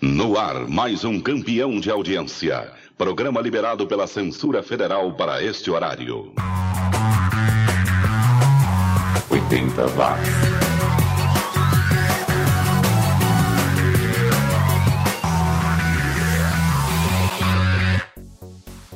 No ar, mais um campeão de audiência. Programa liberado pela censura federal para este horário. 80 watts.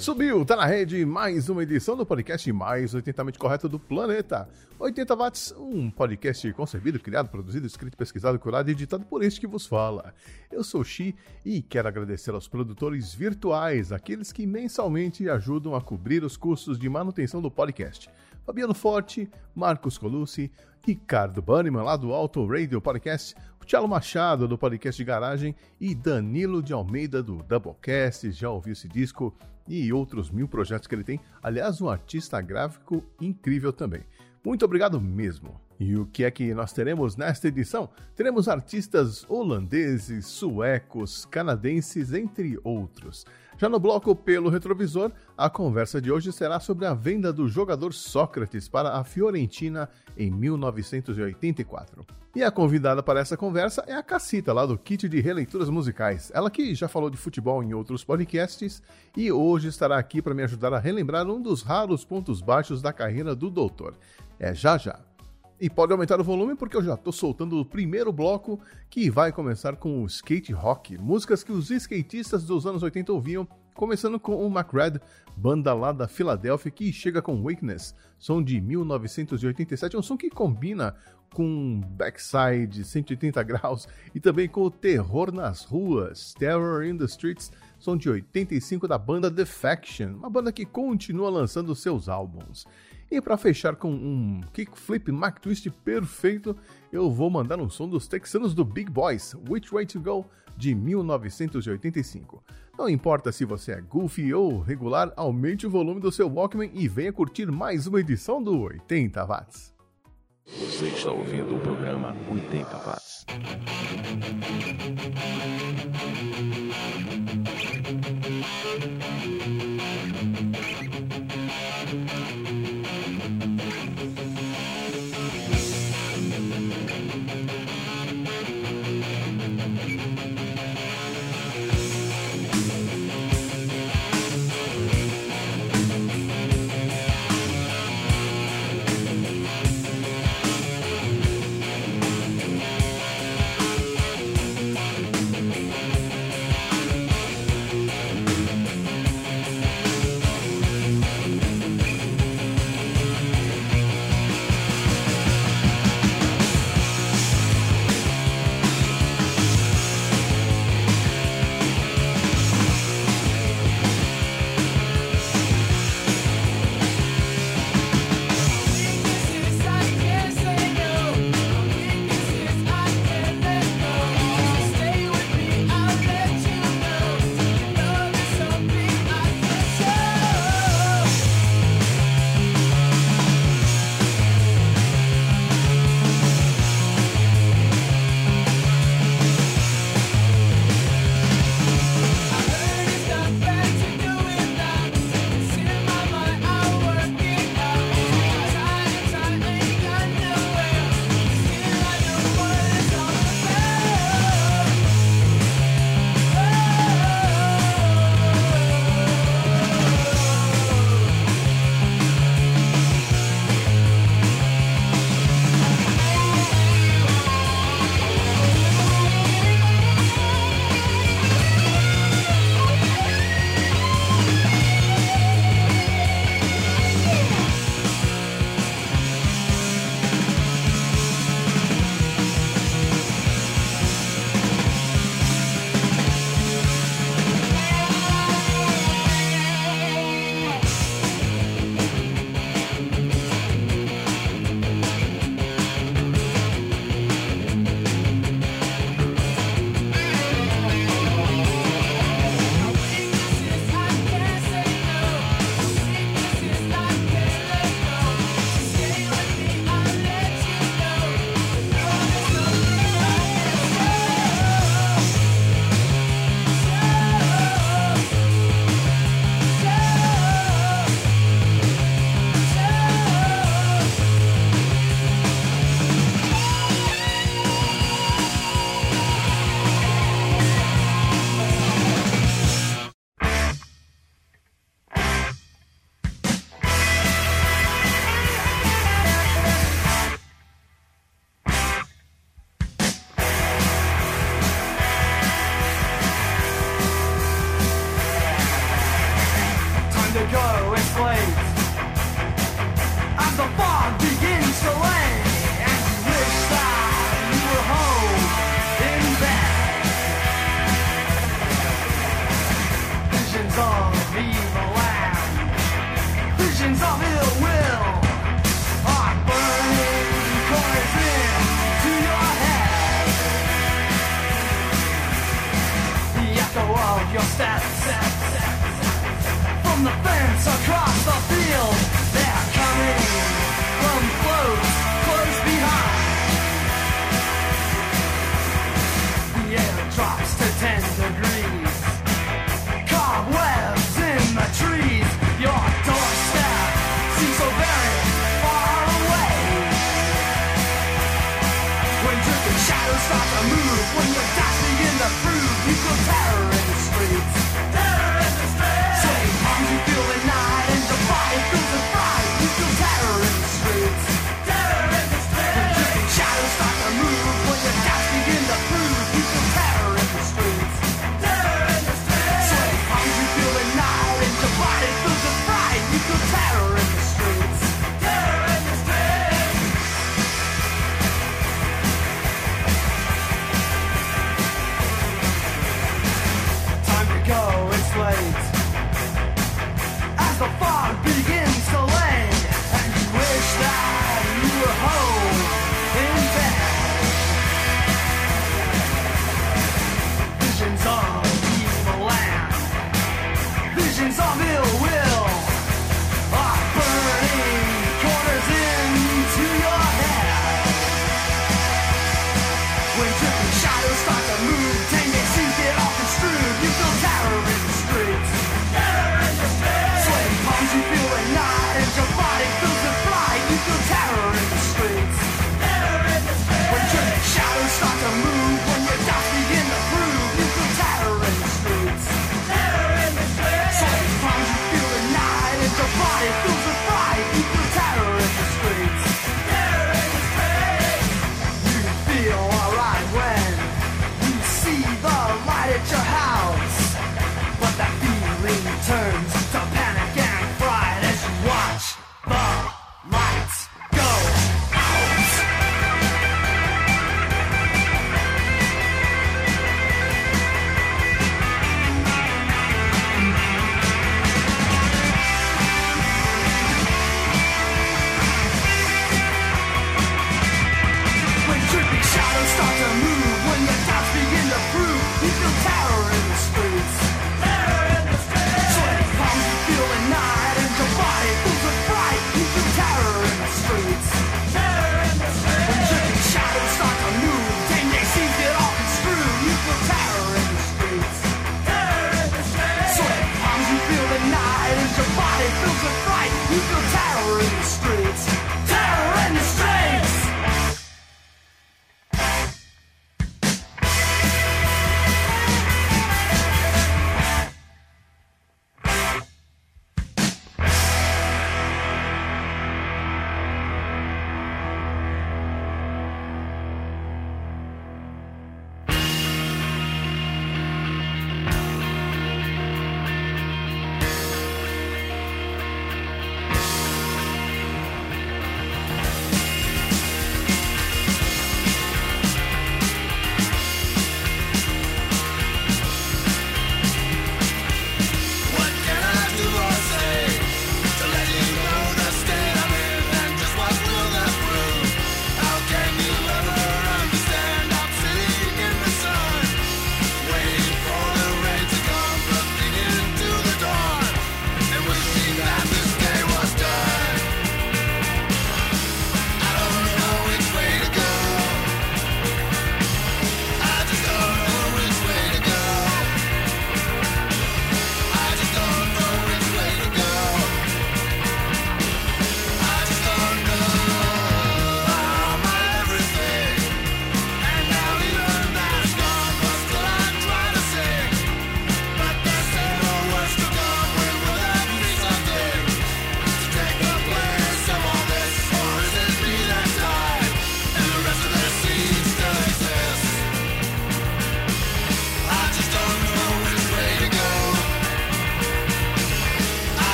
Subiu, tá na rede mais uma edição do podcast mais 80mente correto do planeta. 80 watts, um podcast concebido, criado, produzido, escrito, pesquisado, curado e editado por este que vos fala. Eu sou Xi e quero agradecer aos produtores virtuais, aqueles que mensalmente ajudam a cobrir os custos de manutenção do podcast. Fabiano Forte, Marcos Colucci, Ricardo Banniman, lá do Auto Radio Podcast, o Thiago Machado, do Podcast de Garagem, e Danilo de Almeida, do Doublecast, já ouviu esse disco, e outros mil projetos que ele tem. Aliás, um artista gráfico incrível também. Muito obrigado mesmo. E o que é que nós teremos nesta edição? Teremos artistas holandeses, suecos, canadenses, entre outros. Já no bloco pelo retrovisor, a conversa de hoje será sobre a venda do jogador Sócrates para a Fiorentina em 1984. E a convidada para essa conversa é a Cacita, lá do Kit de Releituras Musicais. Ela que já falou de futebol em outros podcasts e hoje estará aqui para me ajudar a relembrar um dos raros pontos baixos da carreira do doutor. É já já. E pode aumentar o volume porque eu já estou soltando o primeiro bloco que vai começar com o skate rock, músicas que os skatistas dos anos 80 ouviam, começando com o McRed, banda lá da Filadélfia que chega com Weakness, som de 1987, um som que combina com backside 180 graus e também com o terror nas ruas, Terror in the Streets, som de 85 da banda The Faction, uma banda que continua lançando seus álbuns. E para fechar com um kickflip Mac Twist perfeito, eu vou mandar um som dos texanos do Big Boys, Which Way to Go, de 1985. Não importa se você é goofy ou regular, aumente o volume do seu Walkman e venha curtir mais uma edição do 80 Watts. Você está ouvindo o programa 80 Watts.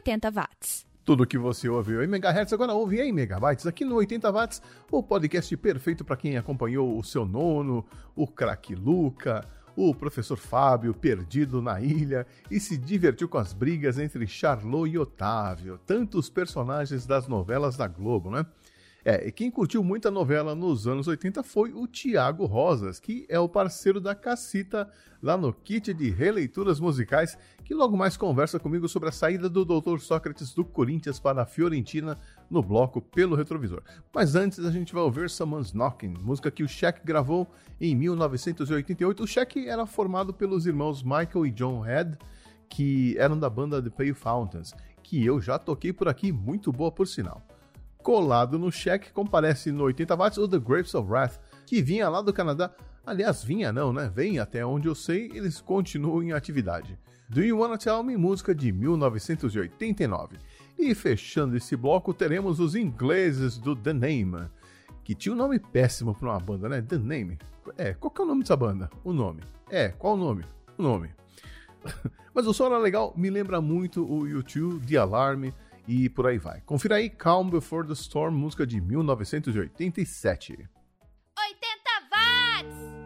80 watts. Tudo que você ouviu em megahertz agora ouve em megabytes aqui no 80 watts, o podcast perfeito para quem acompanhou o seu nono, o craque Luca, o professor Fábio perdido na ilha e se divertiu com as brigas entre Charlot e Otávio, tantos personagens das novelas da Globo, né? É, e quem curtiu muita novela nos anos 80 foi o Tiago Rosas, que é o parceiro da Cacita lá no kit de releituras musicais, que logo mais conversa comigo sobre a saída do Dr. Sócrates do Corinthians para a Fiorentina no bloco pelo retrovisor. Mas antes a gente vai ouvir Someone's Knocking, música que o Shaq gravou em 1988. O Shaq era formado pelos irmãos Michael e John Head, que eram da banda The Pale Fountains, que eu já toquei por aqui, muito boa por sinal. Colado no cheque, comparece no 80 watts o The Grapes of Wrath, que vinha lá do Canadá. Aliás, vinha não, né? Vem até onde eu sei, eles continuam em atividade. Do You Wanna Tell Me, música de 1989. E fechando esse bloco, teremos os ingleses do The Name, que tinha um nome péssimo para uma banda, né? The Name. É, qual que é o nome dessa banda? O nome. É, qual o nome? O nome. Mas o som era legal, me lembra muito o YouTube, The Alarm, e por aí vai. Confira aí Calm Before the Storm, música de 1987. 80 watts!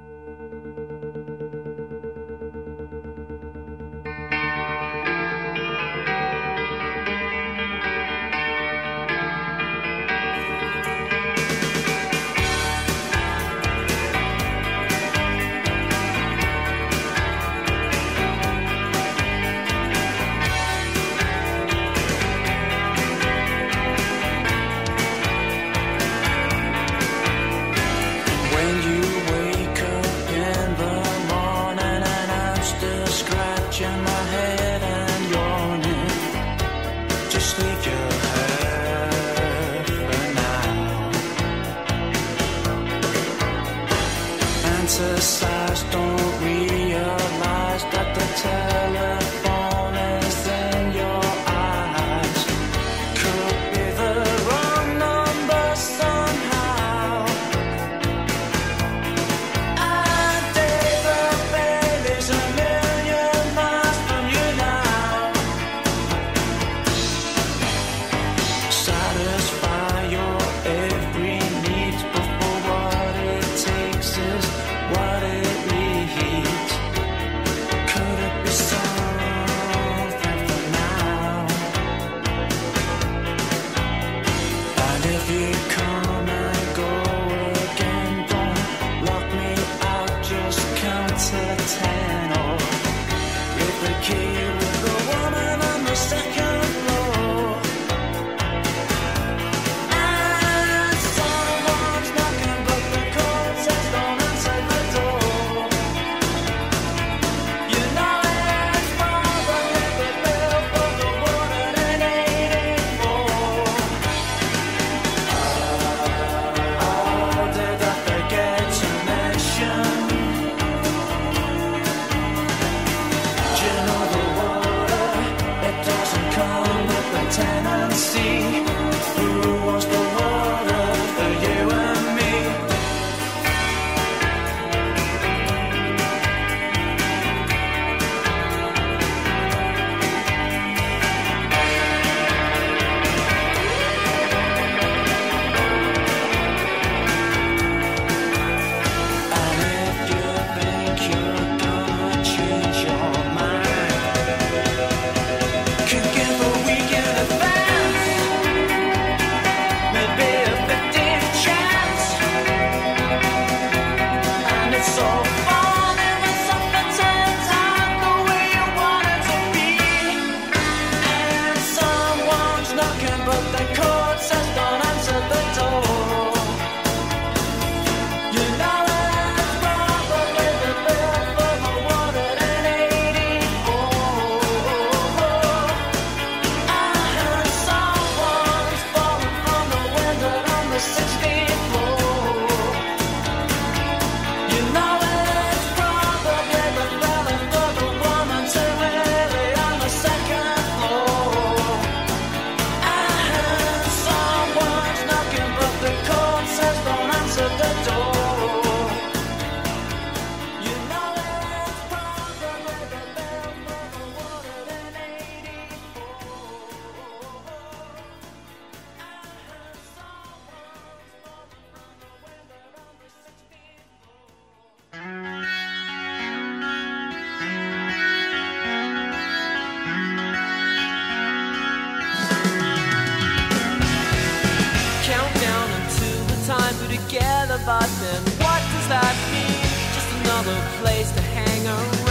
place to hang around.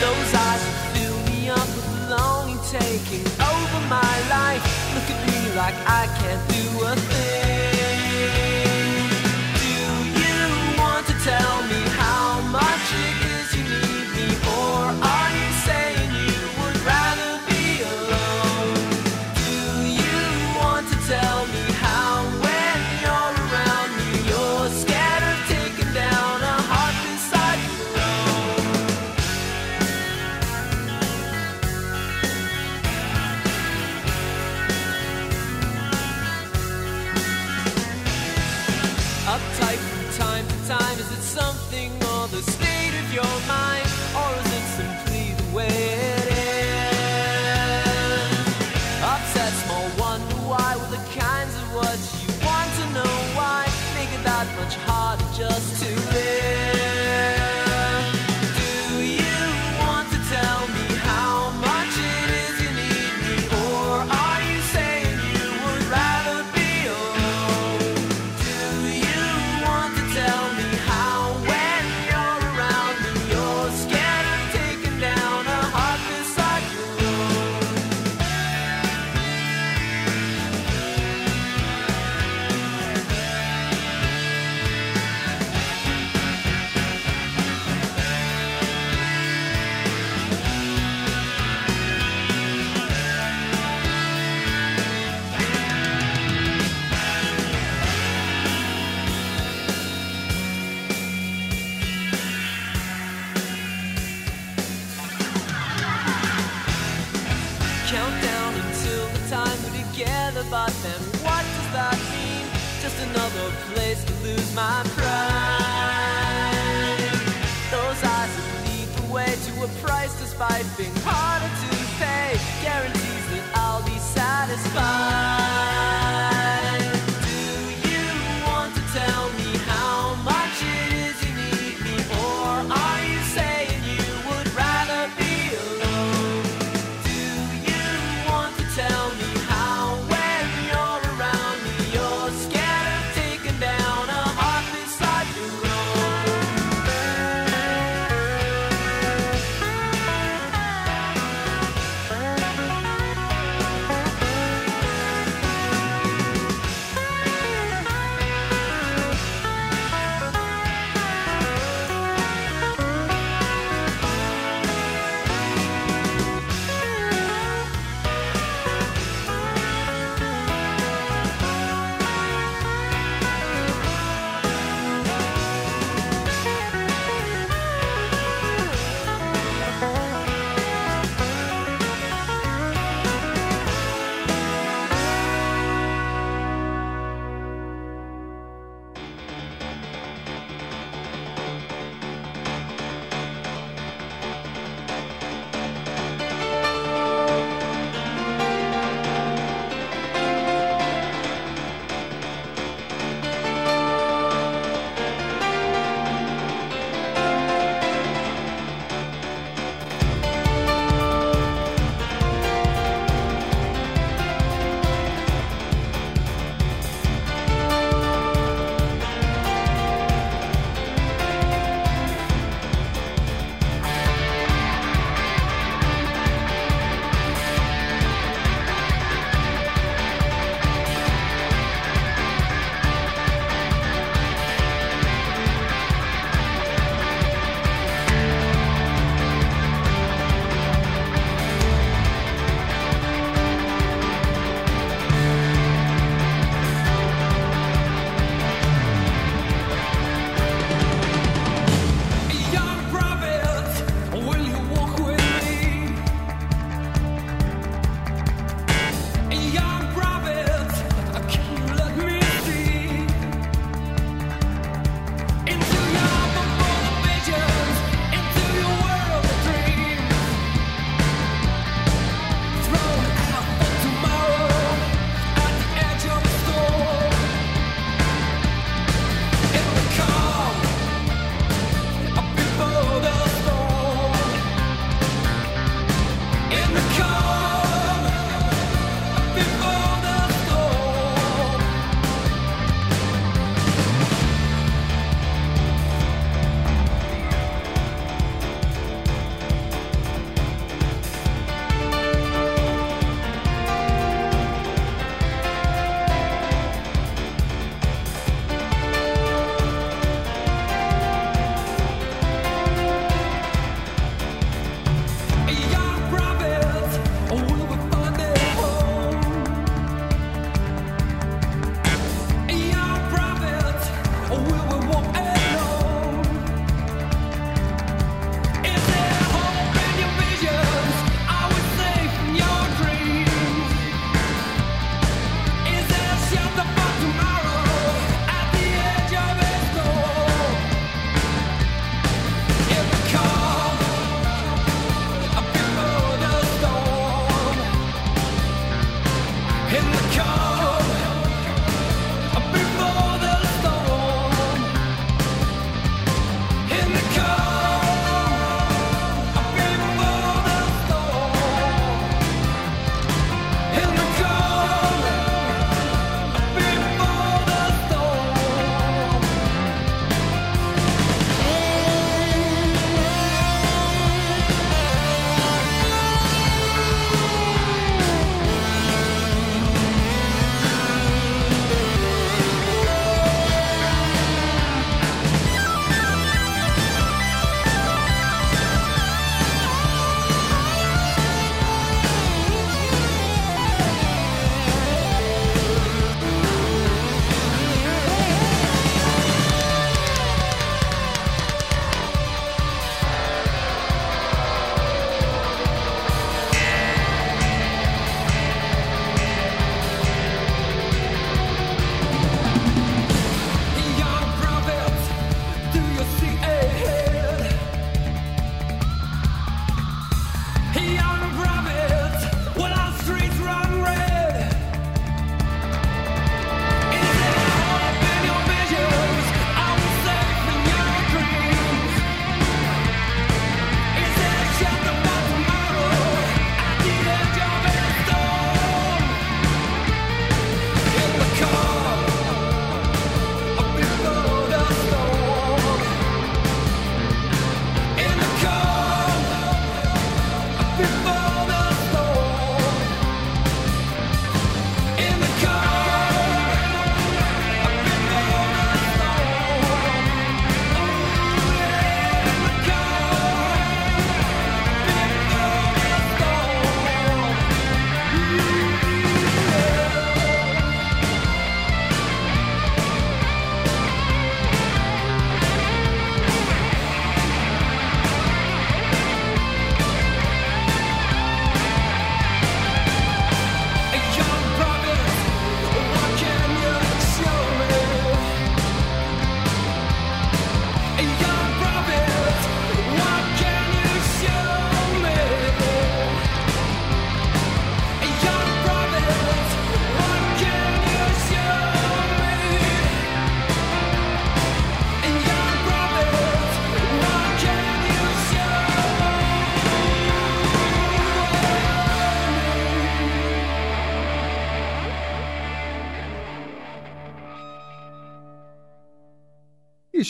Those eyes fill me up with longing, taking over my life. Look at me like I can't do a thing.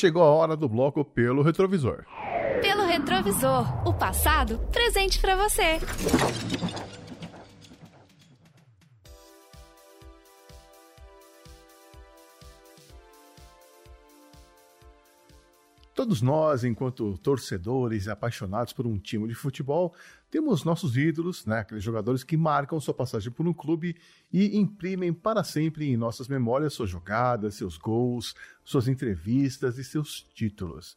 Chegou a hora do bloco pelo retrovisor. Pelo retrovisor, o passado presente pra você. Todos nós, enquanto torcedores apaixonados por um time de futebol, temos nossos ídolos, né? aqueles jogadores que marcam sua passagem por um clube e imprimem para sempre em nossas memórias suas jogadas, seus gols, suas entrevistas e seus títulos.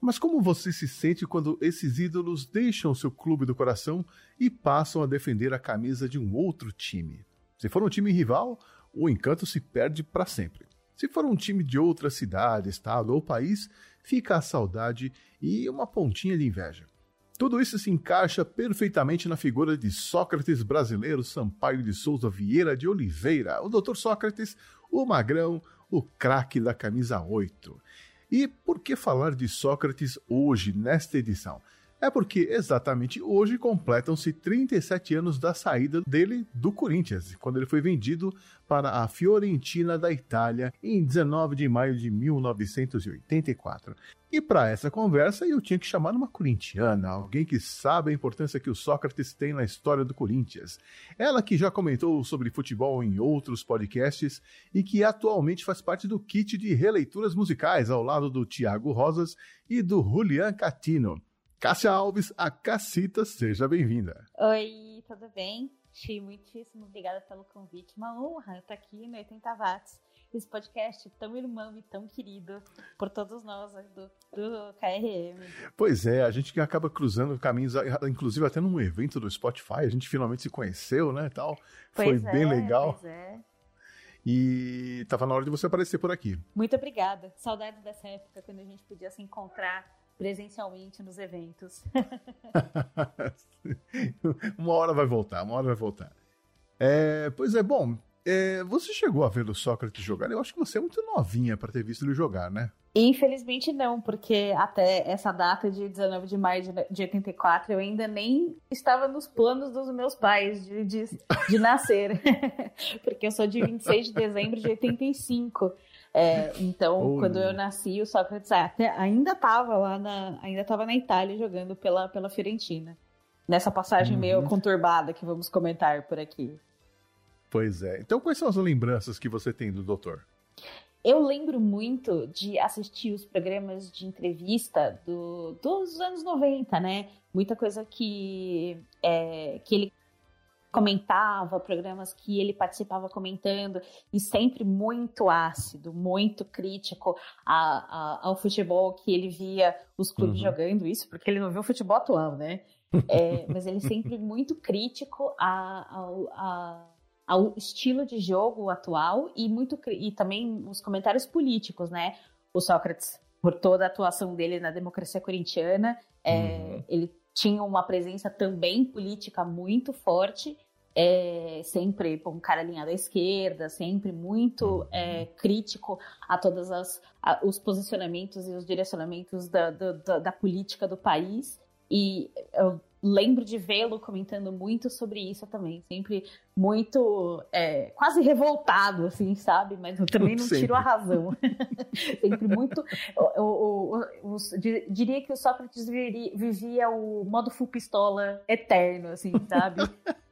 Mas como você se sente quando esses ídolos deixam seu clube do coração e passam a defender a camisa de um outro time? Se for um time rival, o encanto se perde para sempre. Se for um time de outra cidade, estado ou país, fica a saudade e uma pontinha de inveja. Tudo isso se encaixa perfeitamente na figura de Sócrates brasileiro Sampaio de Souza Vieira de Oliveira, o Dr. Sócrates, o magrão, o craque da camisa 8. E por que falar de Sócrates hoje, nesta edição? É porque exatamente hoje completam-se 37 anos da saída dele do Corinthians, quando ele foi vendido para a Fiorentina da Itália em 19 de maio de 1984. E para essa conversa eu tinha que chamar uma corintiana, alguém que sabe a importância que o Sócrates tem na história do Corinthians. Ela que já comentou sobre futebol em outros podcasts e que atualmente faz parte do kit de releituras musicais ao lado do Tiago Rosas e do Julian Catino. Cássia Alves, a Cacita, seja bem-vinda. Oi, tudo bem? Xi, muitíssimo obrigada pelo convite. Uma honra estar aqui no 80 Watts, esse podcast tão irmão e tão querido por todos nós do, do KRM. Pois é, a gente que acaba cruzando caminhos, inclusive até num evento do Spotify, a gente finalmente se conheceu, né, tal. Pois Foi é, bem legal. Pois é. E tava na hora de você aparecer por aqui. Muito obrigada. Saudades dessa época quando a gente podia se encontrar presencialmente nos eventos. uma hora vai voltar, uma hora vai voltar. É, pois é, bom, é, você chegou a ver o Sócrates jogar? Eu acho que você é muito novinha para ter visto ele jogar, né? Infelizmente não, porque até essa data de 19 de maio de- de 84 eu ainda nem estava nos planos dos meus pais de, de, de nascer. porque eu sou de 26 de dezembro de 85. É, então, Olha. quando eu nasci, o Sócrates até, ainda estava lá na. Ainda estava na Itália jogando pela, pela Fiorentina. Nessa passagem Uhum. meio conturbada que vamos comentar por aqui. Pois é. Então, quais são as lembranças que você tem do doutor? Eu lembro muito de assistir os programas de entrevista do- dos anos 90, né? Muita coisa que, é, que ele comentava, programas que ele participava comentando, e sempre muito ácido, muito crítico a- a- ao futebol que ele via os clubes Uhum. jogando, isso porque ele não viu o futebol atual, né? É, mas ele sempre muito crítico ao, ao estilo de jogo atual e muito e também os comentários políticos, né? O Sócrates, por toda a atuação dele na democracia corintiana, é, Uhum. ele tinha uma presença também política muito forte, é, sempre um cara alinhado à esquerda, sempre muito é, crítico a todos os posicionamentos e os direcionamentos da, da- da- política do país. E eu lembro de vê-lo comentando muito sobre isso também. Sempre muito, é, quase revoltado, assim, sabe? Mas eu também não tiro a razão. sempre muito. o- o- o- di- diria que o Sócrates vivia o modo full pistola eterno, assim, sabe?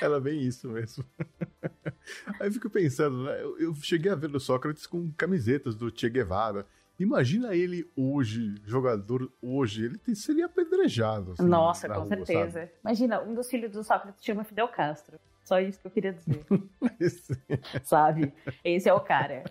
Era bem isso mesmo. Aí eu fico pensando, né? Eu, eu cheguei a ver o Sócrates com camisetas do Che Guevara. Imagina ele hoje, jogador hoje, ele seria apedrejado. assim, Nossa, com rua, certeza. Imagina, um dos filhos do Sócrates chama Fidel Castro. Só isso que eu queria dizer. sabe? sabe? Esse é o cara.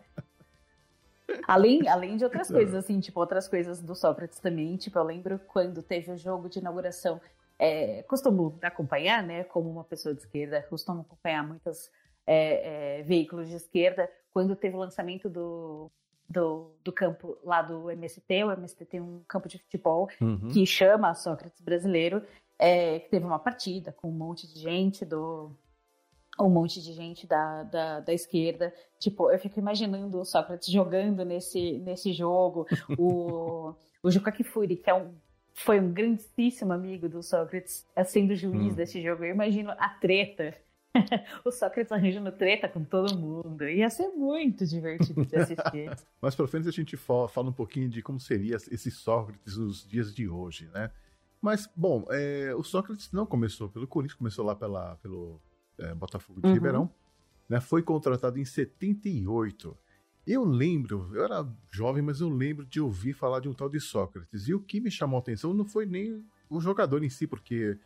Além, além de outras coisas, assim, tipo, outras coisas do Sócrates também. Tipo, eu lembro quando teve o jogo de inauguração. É, costumo acompanhar, né? Como uma pessoa de esquerda, costumo acompanhar muitos é, é, veículos de esquerda. Quando teve o lançamento do, do, do campo lá do MST, o MST tem um campo de futebol Uhum. que chama Sócrates Brasileiro, é, que teve uma partida com um monte de gente do. Um monte de gente da, da, da esquerda. Tipo, eu fico imaginando o Sócrates jogando nesse, nesse jogo. O, o Juca Kifuri, que é um, foi um grandíssimo amigo do Sócrates, sendo juiz Hum. desse jogo. Eu imagino a treta. o Sócrates arranjando treta com todo mundo. Ia ser muito divertido de assistir. Mais pra frente a gente fa- fala um pouquinho de como seria esse Sócrates nos dias de hoje, né? Mas, bom, é, o Sócrates não começou pelo Corinthians, começou lá pela, pelo é, Botafogo de Uhum. Ribeirão, né? Foi contratado em 78. Eu lembro, eu era jovem, mas eu lembro de ouvir falar de um tal de Sócrates. E o que me chamou a atenção não foi nem o jogador em si, porque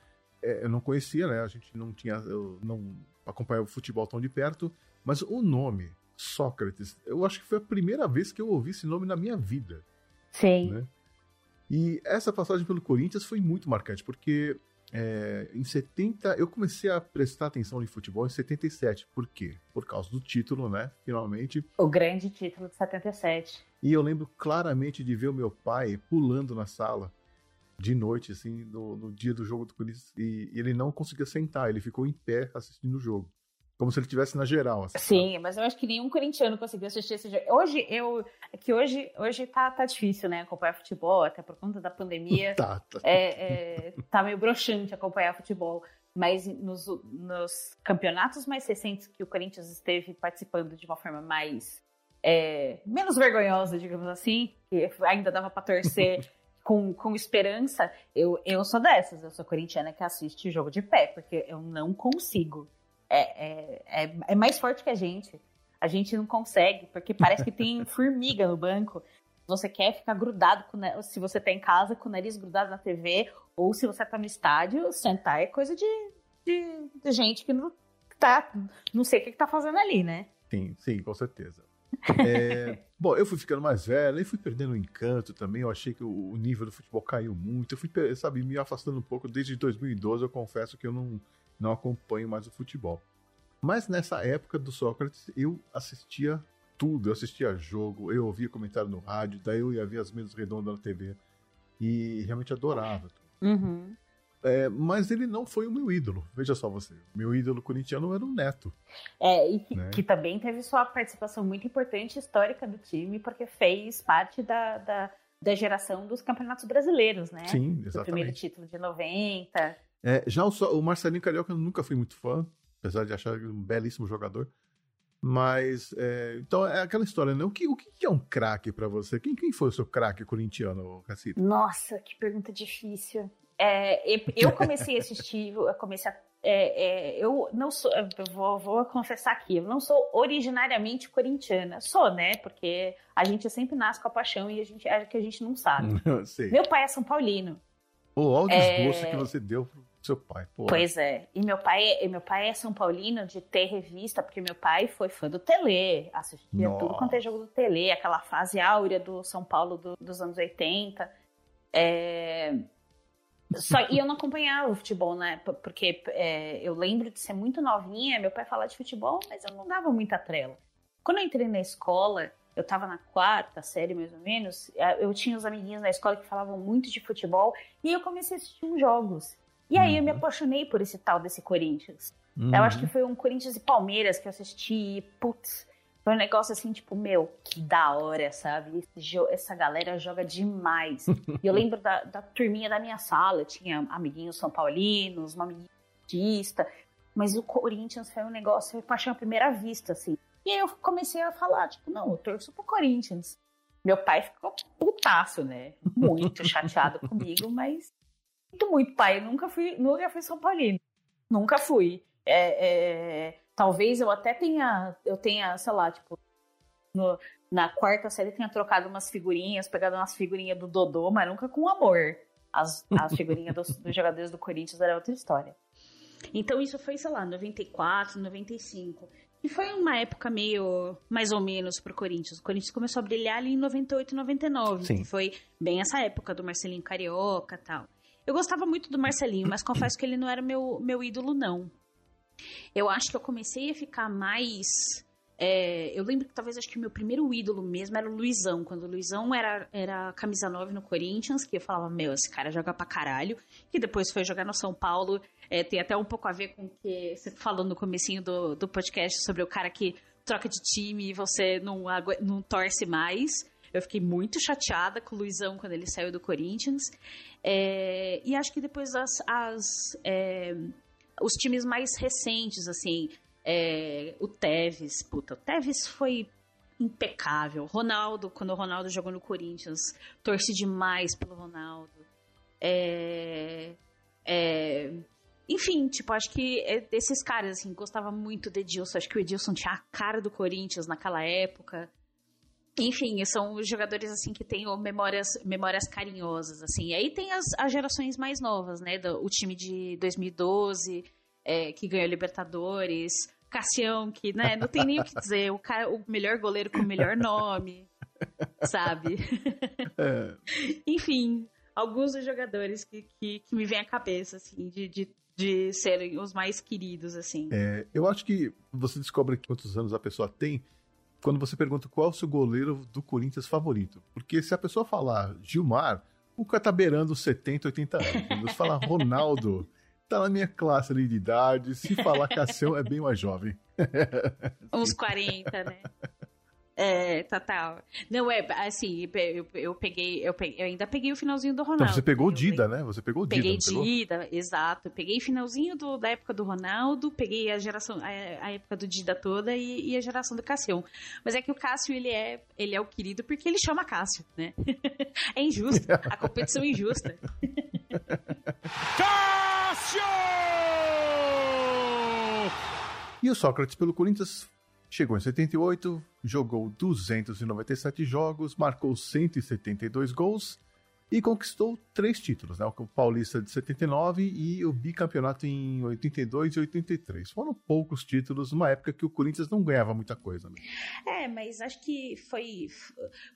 é, eu não conhecia, né? A gente não tinha, eu não acompanhava o futebol tão de perto, mas o nome, Sócrates, eu acho que foi a primeira vez que eu ouvi esse nome na minha vida. Sim. Né? E essa passagem pelo Corinthians foi muito marcante, porque é, em 70 eu comecei a prestar atenção em futebol em 77. Por quê? Por causa do título, né? Finalmente. O grande título de 77. E eu lembro claramente de ver o meu pai pulando na sala de noite, assim, no, no dia do jogo do Corinthians. E, e ele não conseguia sentar, ele ficou em pé assistindo o jogo. Como se ele estivesse na geral. Assim, Sim, mas eu acho que nenhum corintiano conseguiu assistir esse jogo. Hoje, eu. É que hoje, hoje tá, tá difícil, né? Acompanhar futebol, até por conta da pandemia. Tá, tá. é, é, tá meio broxante acompanhar futebol. Mas nos, nos campeonatos mais recentes que o Corinthians esteve participando de uma forma mais. é, menos vergonhosa, digamos assim, que ainda dava pra torcer com, com esperança, eu, eu sou dessas. Eu sou corintiana que assiste jogo de pé, porque eu não consigo. É, é, é, é mais forte que a gente. A gente não consegue, porque parece que tem formiga no banco. Você quer ficar grudado, com, se você tá em casa, com o nariz grudado na TV, ou se você tá no estádio, sentar é coisa de, de, de gente que não tá. Não sei o que, que tá fazendo ali, né? Sim, sim, com certeza. É, bom, eu fui ficando mais velho, e fui perdendo o encanto também. Eu achei que o, nível do futebol caiu muito. Eu fui, sabe, me afastando um pouco. Desde 2012, eu confesso que eu não, não acompanho mais o futebol. Mas nessa época do Sócrates, eu assistia tudo. Eu assistia jogo, eu ouvia comentário no rádio, daí eu ia ver as mesas redondas na TV. E realmente adorava. Uhum. É, mas ele não foi o meu ídolo. Veja só você. Meu ídolo corintiano era o Neto. É, e que, Né? que também teve sua participação muito importante histórica do time, porque fez parte da, da, da geração dos campeonatos brasileiros, né? Sim, Do primeiro exatamente. título de 90. É, já o, o Marcelinho Carioca eu nunca fui muito fã, apesar de achar ele um belíssimo jogador. Mas, é, então é aquela história, né? O que, o que é um craque pra você? Quem, quem foi o seu craque corintiano, Cacito? Nossa, que pergunta difícil. É, eu- comecei a assistir, eu comecei a. é, é, eu não sou, eu vou, vou confessar aqui, eu não sou originariamente corintiana. Sou, né? Porque a gente sempre nasce com a paixão e a gente é que a gente não sabe. Sei. Meu pai é São Paulino. Ô, olha o É. desgosto que você deu pro seu pai. Pô, Pois é. E meu pai, e meu pai é São Paulino de ter revista, porque meu pai foi fã do Tele, assistia Nossa. tudo quanto é jogo do Tele, aquela fase áurea do São Paulo do- dos anos 80. É, Só, e eu não acompanhava o futebol, né? Porque é, eu lembro de ser muito novinha, meu pai falar de futebol, mas eu não dava muita trela. Quando eu entrei na escola, eu tava na quarta série, mais ou menos, eh, eu tinha os amiguinhos na escola que falavam muito de futebol, e eu comecei a assistir uns jogos. E aí eu me Uhum. apaixonei por esse tal desse Corinthians. Uhum. Eu acho que foi um Corinthians e Palmeiras que eu assisti, e, putz, Foi um negócio assim, tipo, meu, que da hora, sabe? Essa galera joga demais. e eu lembro da, da turminha da minha sala, eu tinha amiguinhos são paulinos, uma amiguinha artista, mas o Corinthians foi um negócio, foi paixão à primeira vista, assim. E aí eu comecei a falar, tipo, não, eu torço pro Corinthians. Meu pai ficou putaço, né? Muito chateado comigo, mas muito, muito, pai. Eu nunca fui, nunca fui São Paulino. Nunca fui. É, é, talvez eu até tenha, eu tenha, sei lá, tipo, no- na quarta série tenha trocado umas figurinhas, pegado umas figurinhas do Dodô, mas nunca com amor. As, as figurinhas dos, dos jogadores do Corinthians era outra história. Então isso foi, sei lá, 94, 95. E foi uma época meio, mais ou menos, pro Corinthians. O Corinthians começou a brilhar ali em 98, 99. Sim. Que foi bem essa época do Marcelinho Carioca e tal. Eu gostava muito do Marcelinho, mas confesso que ele não era meu, meu ídolo, não. Eu acho que eu comecei a ficar mais. é, eu lembro que talvez acho que o meu primeiro ídolo mesmo era o Luizão. Quando o Luizão era, era camisa 9 no Corinthians, que eu falava, meu, esse cara joga pra caralho. Que depois foi jogar no São Paulo. É, tem até um pouco a ver com o que você falou no comecinho do, do podcast sobre o cara que troca de time e você não, não torce mais. Eu fiquei muito chateada com o Luizão quando ele saiu do Corinthians. É, e acho que depois as, as, é, os times mais recentes, assim, é, o Tevez, puta, o Tevez foi impecável. Ronaldo, quando o Ronaldo jogou no Corinthians, torci demais pelo Ronaldo. É, é, enfim, tipo, acho que é desses caras, assim, gostava muito do Edilson. Acho que o Edilson tinha a cara do Corinthians naquela época. Enfim, são os jogadores, assim, que têm memórias, memórias carinhosas, assim. E aí tem as, as gerações mais novas, né? Do- o time de 2012, é, que ganhou Libertadores. Cassião, que, né, não tem nem o que dizer. O, cara, o melhor goleiro com o melhor nome, sabe? É, Enfim, alguns dos jogadores que, que, que me vêm à cabeça, assim, de, de, de serem os mais queridos, assim. é, eu acho que você descobre quantos anos a pessoa tem quando você pergunta qual é o seu goleiro do Corinthians favorito. Porque se a pessoa falar Gilmar, o cara tá beirando os 70, 80 anos. Você falar Ronaldo, tá na minha classe ali de idade. Se falar Cassião, é bem mais jovem. Uns 40, né? É, total. Não, é, assim, eu, eu peguei, eu peguei, eu ainda peguei o finalzinho do Ronaldo. Então você pegou o Dida, né? Você pegou o Dida, Peguei não pegou? Dida, exato. Peguei finalzinho do- da época do Ronaldo, peguei a geração, a, a época do Dida toda e, e a geração do Cássio. Mas é que o Cássio, ele é, ele é o querido porque ele chama Cássio, né? é injusto. A competição é injusta. E o Sócrates pelo Corinthians chegou em 78, jogou 297 jogos, marcou 172 gols e conquistou três títulos, né? O Paulista de 79 e o bicampeonato em 82 e 83. Foram poucos títulos, numa época que o Corinthians não ganhava muita coisa. Né? É, mas acho que foi,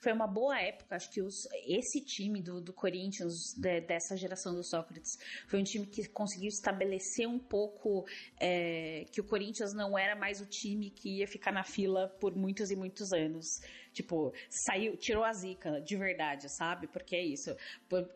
foi uma boa época. Acho que os, esse time do, do Corinthians, de- dessa geração do Sócrates, foi um time que conseguiu estabelecer um pouco é, que o Corinthians não era mais o time que ia ficar na fila por muitos e muitos anos. Tipo, saiu, tirou a zica de verdade, sabe? Porque é isso.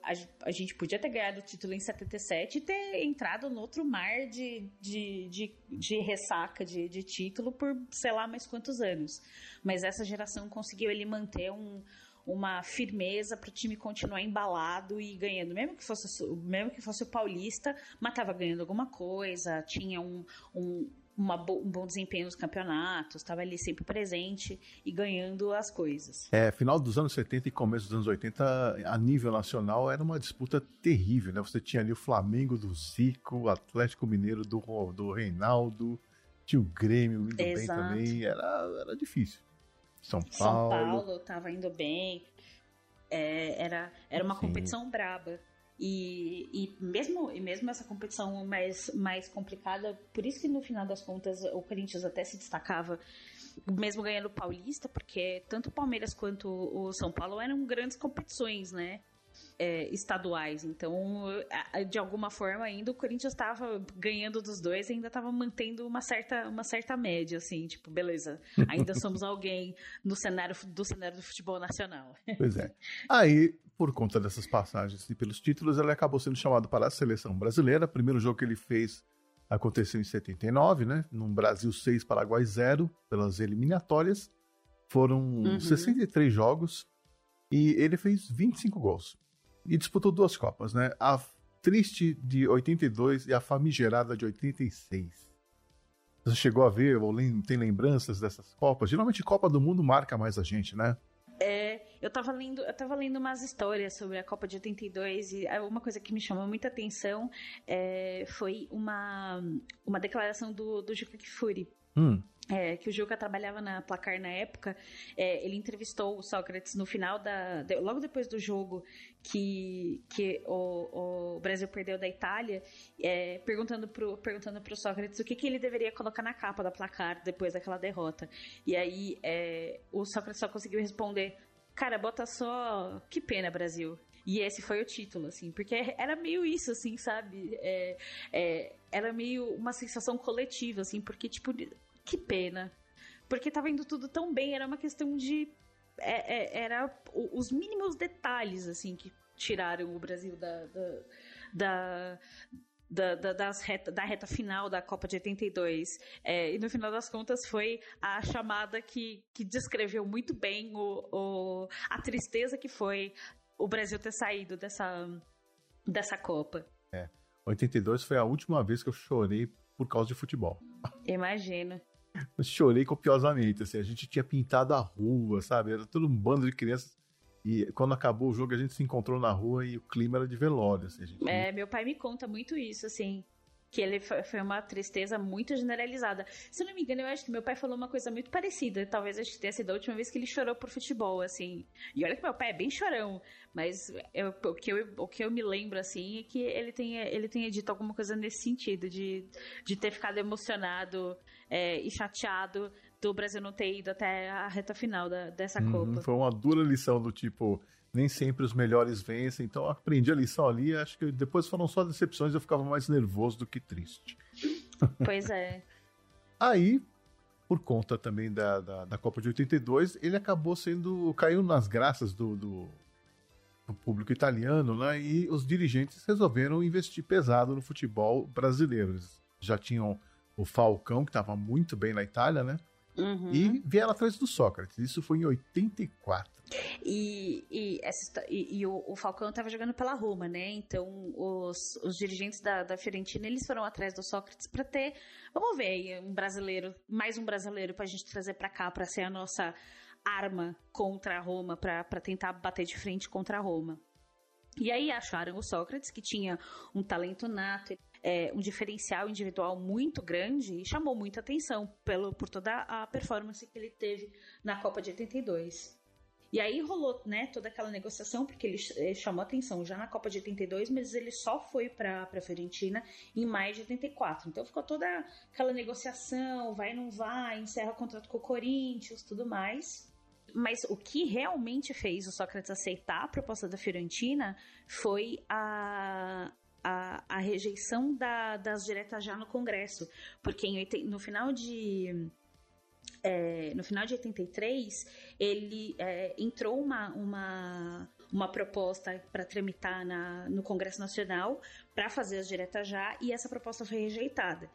A, a gente podia ter ganhado o título em 77 e ter entrado no outro mar de, de, de, de ressaca de, de título por sei lá mais quantos anos. Mas essa geração conseguiu ele manter um, uma firmeza para o time continuar embalado e ganhando, mesmo que fosse mesmo que fosse o Paulista, mas tava ganhando alguma coisa, tinha um, um, uma bo- um bom desempenho nos campeonatos, estava ali sempre presente e ganhando as coisas. É, final dos anos 70 e começo dos anos 80, a nível nacional, era uma disputa terrível, né? Você tinha ali o Flamengo do Zico, o Atlético Mineiro do, do Reinaldo, tinha o Grêmio indo bem Exato. também, era, era difícil. São Paulo. São Paulo tava indo bem, é, era, era uma Sim. competição braba. E, e, mesmo, e mesmo essa competição mais, mais complicada, por isso que no final das contas o Corinthians até se destacava, mesmo ganhando o Paulista, porque tanto o Palmeiras quanto o São Paulo eram grandes competições, né? É, estaduais. Então, de alguma forma, ainda o Corinthians estava ganhando dos dois e ainda estava mantendo uma certa, uma certa média, assim, tipo, beleza, ainda somos alguém no cenário do cenário do futebol nacional. Pois é. Aí, por conta dessas passagens e pelos títulos, ele acabou sendo chamado para a seleção brasileira. Primeiro jogo que ele fez aconteceu em 79, né? Num Brasil 6, Paraguai 0, pelas eliminatórias. Foram Uhum. 63 jogos e ele fez 25 gols. E disputou duas Copas, né? A triste de 82 e a famigerada de 86. Você chegou a ver ou tem lembranças dessas Copas? Geralmente Copa do Mundo marca mais a gente, né? É, eu tava lendo, eu tava lendo umas histórias sobre a Copa de 82 e é, uma coisa que me chamou muita atenção é, foi uma, uma declaração do, do Juca Kfouri. Hum, É, que o Juca trabalhava na Placar na época, é, ele entrevistou o Sócrates no final da. de- logo depois do jogo que, que o, o Brasil perdeu da Itália, é, perguntando, pro, perguntando pro Sócrates o que, que ele deveria colocar na capa da Placar depois daquela derrota. E aí é, o Sócrates só conseguiu responder: Cara, bota só. Que pena, Brasil. E esse foi o título, assim, porque era meio isso, assim, sabe? É, é, era meio uma sensação coletiva, assim, porque, tipo, que pena. Porque tava indo tudo tão bem, era uma questão de. é- é- era os mínimos detalhes, assim, que tiraram o Brasil da. da, da da, da, das reta, da reta final da Copa de 82. É, e no final das contas foi a chamada que, que descreveu muito bem o, o, a tristeza que foi o Brasil ter saído dessa, dessa Copa. 82 foi a última vez que eu chorei por causa de futebol. Imagino. Eu chorei copiosamente, assim, a gente tinha pintado a rua, sabe? Era todo um bando de crianças. E quando acabou o jogo, a gente se encontrou na rua e o clima era de velório, assim, gente... É, meu pai me conta muito isso, assim. Que ele foi uma tristeza muito generalizada. Se eu não me engano, eu acho que meu pai falou uma coisa muito parecida. Talvez acho que tenha sido a última vez que ele chorou por futebol, assim. E olha que meu pai é bem chorão. Mas eu- o, que eu, o que eu me lembro, assim, é que ele tenha, ele tenha dito alguma coisa nesse sentido, de, de ter ficado emocionado é, e chateado do Brasil não ter ido até a reta final da, dessa Uhum, Copa. foi uma dura lição do tipo, nem sempre os melhores vencem, então eu aprendi a lição ali, acho que depois foram só decepções, eu ficava mais nervoso do que triste. Pois é. Aí, por conta também da, da, da Copa de 82, ele acabou sendo. caiu nas graças do, do, do público italiano, né? E os dirigentes resolveram investir pesado no futebol brasileiro. Eles já tinham o Falcão, que estava muito bem na Itália, né? Uhum. E vieram atrás do Sócrates. Isso foi em 84. E, e, essa, e, e o, o Falcão estava jogando pela Roma, né? Então os, os dirigentes da, da Fiorentina eles foram atrás do Sócrates para ter, vamos ver, um brasileiro, mais um brasileiro para a gente trazer para cá para ser a nossa arma contra a Roma, para tentar bater de frente contra a Roma. E aí acharam o Sócrates, que tinha um talento nato, é, um diferencial individual muito grande e chamou muita atenção pelo, por toda a performance que ele teve na Copa de 82. E aí rolou, né, toda aquela negociação, porque ele, ele chamou atenção já na Copa de 82, mas ele só foi para a Fiorentina em maio de 84. Então ficou toda aquela negociação, vai não vai, encerra o contrato com o Corinthians, tudo mais. Mas o que realmente fez o Sócrates aceitar a proposta da Fiorentina foi a, a, a rejeição da- das diretas já no Congresso. Porque em no final de. é, no final de 83, ele é, entrou uma, uma, uma proposta para tramitar na, no Congresso Nacional para fazer as diretas já e essa proposta foi rejeitada.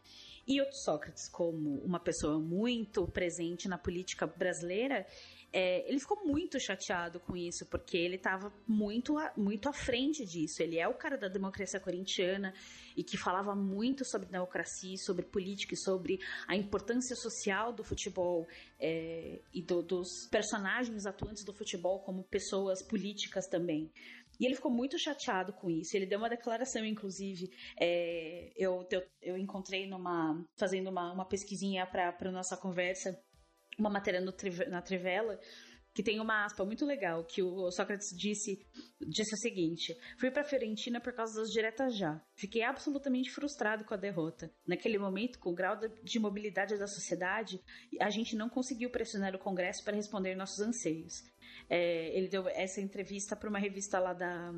E o Sócrates, como uma pessoa muito presente na política brasileira, é, ele ficou muito chateado com isso, porque ele estava muito, muito à frente disso. Ele é o cara da democracia corintiana e que falava muito sobre democracia, sobre política e sobre a importância social do futebol é, e do- dos personagens atuantes do futebol como pessoas políticas também. E ele ficou muito chateado com isso. Ele deu uma declaração, inclusive. é, eu, eu, eu encontrei numa. fazendo uma, uma pesquisinha para a nossa conversa, uma matéria na Trivela, que tem uma aspa muito legal, que o Sócrates disse, disse o seguinte: Fui para Fiorentina por causa das diretas já. Fiquei absolutamente frustrado com a derrota. Naquele momento, com o grau de mobilidade da sociedade, a gente não conseguiu pressionar o Congresso para responder nossos anseios. É, ele deu essa entrevista para uma revista lá da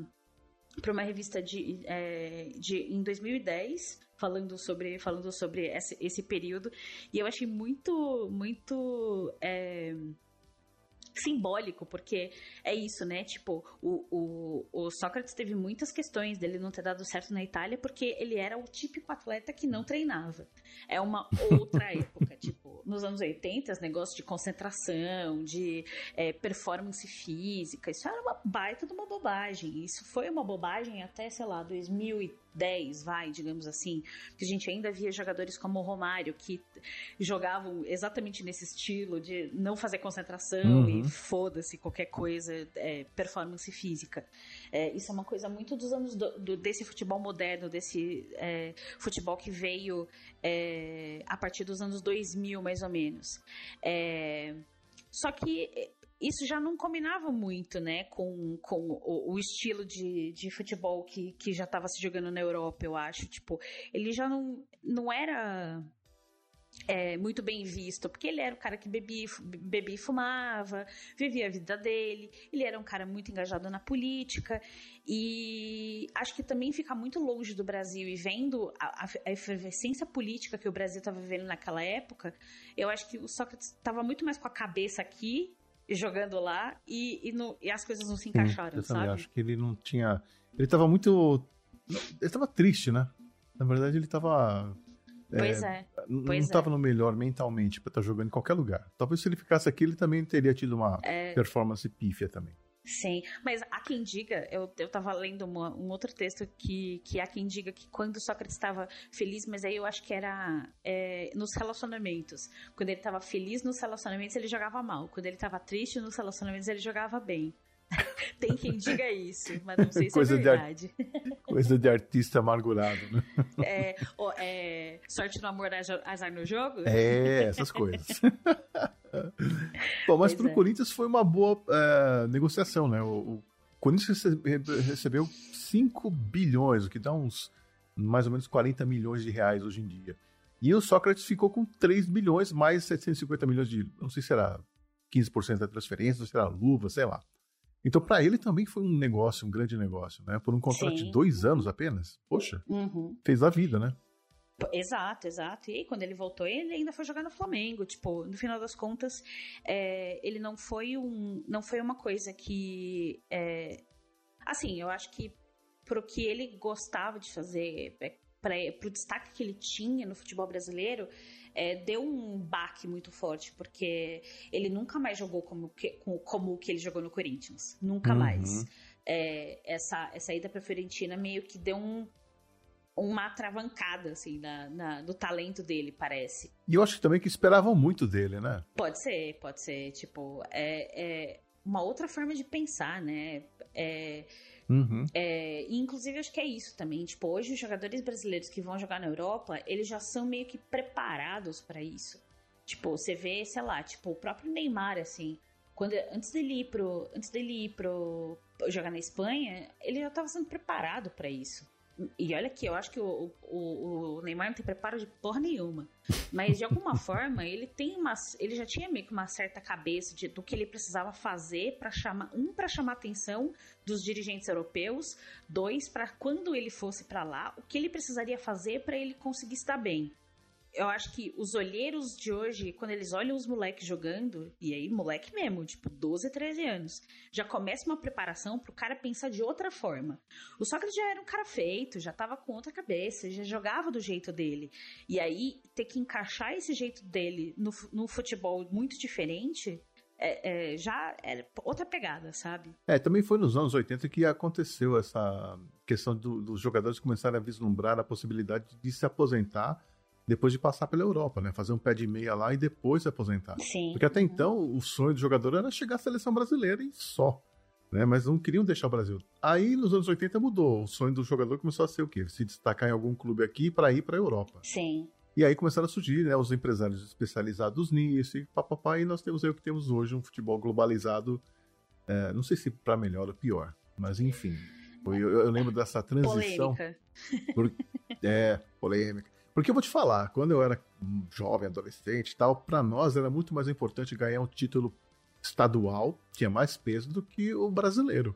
para uma revista de, é, de em 2010 falando sobre falando sobre esse, esse período e eu achei muito muito é, simbólico, porque é isso, né? Tipo, o, o, o Sócrates teve muitas questões dele não ter dado certo na Itália porque ele era o típico atleta que não treinava. É uma outra época, tipo, nos anos 80, esse negócio de concentração, de é, performance física, isso era uma baita de uma bobagem. Isso foi uma bobagem até, sei lá, 2010, vai, digamos assim, que a gente ainda via jogadores como o Romário, que jogavam exatamente nesse estilo de não fazer concentração Uhum. e foda-se qualquer coisa, é, performance física. É, isso é uma coisa muito dos anos do- do- desse futebol moderno, desse é, futebol que veio é, a partir dos anos 2000, mais ou menos. É, só que isso já não combinava muito, né, com, com o, o estilo de, de futebol que, que já estava se jogando na Europa, eu acho. Tipo, ele já não, não era é, muito bem visto, porque ele era o cara que bebia, bebia e fumava, vivia a vida dele, ele era um cara muito engajado na política, e acho que também fica muito longe do Brasil. E vendo a- a efervescência política que o Brasil estava vivendo naquela época, eu acho que o Sócrates estava muito mais com a cabeça aqui, jogando lá, e, e, no- e as coisas não se encaixaram, eu também sabe? acho que ele não tinha. Ele tava muito. Ele tava triste, né? Na verdade, ele tava. Pois é. N- Pois não estava no melhor mentalmente pra estar jogando em qualquer lugar. Talvez se ele ficasse aqui, ele também teria tido uma É. performance pífia também. Sim, mas há quem diga, eu, eu tava lendo uma- um outro texto que, que há quem diga que quando Sócrates estava feliz, mas aí eu acho que era é, nos relacionamentos. Quando ele estava feliz nos relacionamentos, ele jogava mal. Quando ele estava triste nos relacionamentos, ele jogava bem. Tem quem diga isso, mas não sei se Coisa é de ar- verdade. Coisa de artista amargurado, né? É, ó, é, sorte no amor, aza- azar no jogo? É, essas coisas. Bom, mas Pois pro é. Corinthians foi uma boa é, negociação, né? O, o Corinthians rece- recebeu 5 bilhões, o que dá uns mais ou menos 40 milhões de reais hoje em dia. E o Sócrates ficou com 3 bilhões, mais 750 milhões de. Não sei se era 15% da transferência, ou se era luva, sei lá. Então, para ele também foi um negócio, um grande negócio, né? Por um contrato Sim. de dois anos apenas. Poxa, Uhum. fez a vida, né? Exato, exato. E aí, quando ele voltou, ele ainda foi jogar no Flamengo. Tipo, no final das contas, é, ele não foi um, não foi uma coisa que, é, assim, eu acho que pro que ele gostava de fazer, é, para pro destaque que ele tinha no futebol brasileiro, é, deu um baque muito forte, porque ele nunca mais jogou como, que, como, o que ele jogou no Corinthians. Nunca Uhum. mais. É, essa, essa ida pra Fiorentina meio que deu um, uma atravancada, assim, na, na- no talento dele, parece. E eu acho também que esperavam muito dele, né? Pode ser, pode ser. Tipo, é, é uma outra forma de pensar, né? É, Uhum. é, inclusive, acho que é isso também. Tipo, hoje os jogadores brasileiros que vão jogar na Europa, eles já são meio que preparados pra isso. Tipo, você vê, sei lá, tipo, o próprio Neymar, assim, quando antes dele ir pro, antes dele ir pro jogar na Espanha, ele já tava sendo preparado pra isso. E olha que eu acho que o, o, o Neymar não tem preparo de porra nenhuma. Mas de alguma forma, ele tem uma. Ele já tinha meio que uma certa cabeça de, do que ele precisava fazer para chamar. Um, para chamar a atenção dos dirigentes europeus. Dois, para quando ele fosse para lá, o que ele precisaria fazer para ele conseguir estar bem. Eu acho que os olheiros de hoje, quando eles olham os moleques jogando, e aí moleque mesmo, tipo 12, 13 anos, já começa uma preparação pro cara pensar de outra forma. O Sócrates já era um cara feito, já tava com outra cabeça, já jogava do jeito dele. E aí, ter que encaixar esse jeito dele no, no futebol muito diferente, é, é, já era outra pegada, sabe? É, também foi nos anos 80 que aconteceu essa questão do- dos jogadores começarem a vislumbrar a possibilidade de se aposentar depois de passar pela Europa, né? Fazer um pé de meia lá e depois se aposentar. Sim. Porque até então o sonho do jogador era chegar à seleção brasileira e só. Né? Mas não queriam deixar o Brasil. Aí nos anos 80 mudou. O sonho do jogador começou a ser o quê? Se destacar em algum clube aqui para ir para a Europa. Sim. E aí começaram a surgir né, os empresários especializados nisso e papapá, e nós temos aí o que temos hoje, um futebol globalizado, é, não sei se para melhor ou pior, mas enfim. Eu, eu lembro dessa transição. Polêmica. Por- é, polêmica. Porque eu vou te falar, quando eu era jovem, adolescente e tal, para nós era muito mais importante ganhar um título estadual, tinha mais peso do que o brasileiro.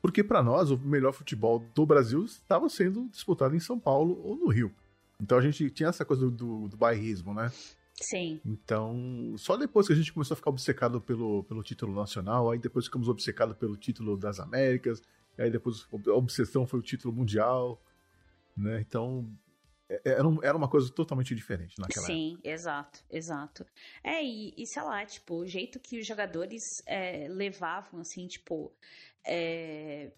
Porque para nós o melhor futebol do Brasil estava sendo disputado em São Paulo ou no Rio. Então a gente tinha essa coisa do, do, do bairrismo, né? Sim. Então, só depois que a gente começou a ficar obcecado pelo, pelo título nacional, aí depois ficamos obcecados pelo título das Américas, aí depois a obsessão foi o título mundial, né? Então, é, era, um- era uma coisa totalmente diferente naquela época. Sim, exato, exato. É, e, e sei lá, tipo, o jeito que os jogadores é, levavam, assim, tipo, é,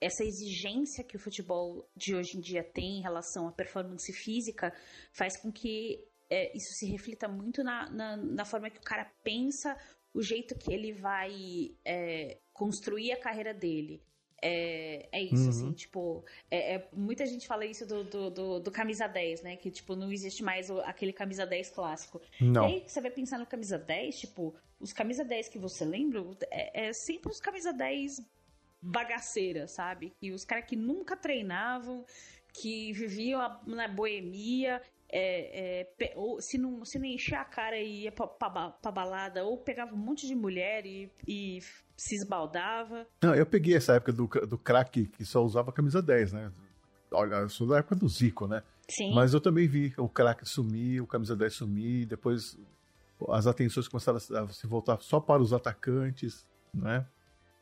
essa exigência que o futebol de hoje em dia tem em relação à performance física faz com que é, isso se reflita muito na, na, na forma que o cara pensa, o jeito que ele vai é, construir a carreira dele. É, é isso, Uhum. assim, tipo, é, é- muita gente fala isso do, do, do, do camisa 10, né? Que, tipo, não existe mais o- aquele camisa 10 clássico. Não. E aí você vai pensar no camisa 10, tipo, os camisa 10 que você lembra é, é sempre os camisa 10 bagaceira, sabe? E os caras que nunca treinavam, que viviam na boemia, é, é, ou se não, se não encher a cara e ia pra, pra, pra balada, ou pegava um monte de mulher e, e se esbaldava. Não, eu peguei essa época do, do craque que só usava camisa 10, né? Olha, eu sou da época do Zico, né? Sim. Mas eu também vi o craque sumir, o camisa 10 sumir, depois as atenções começaram a se voltar só para os atacantes, né?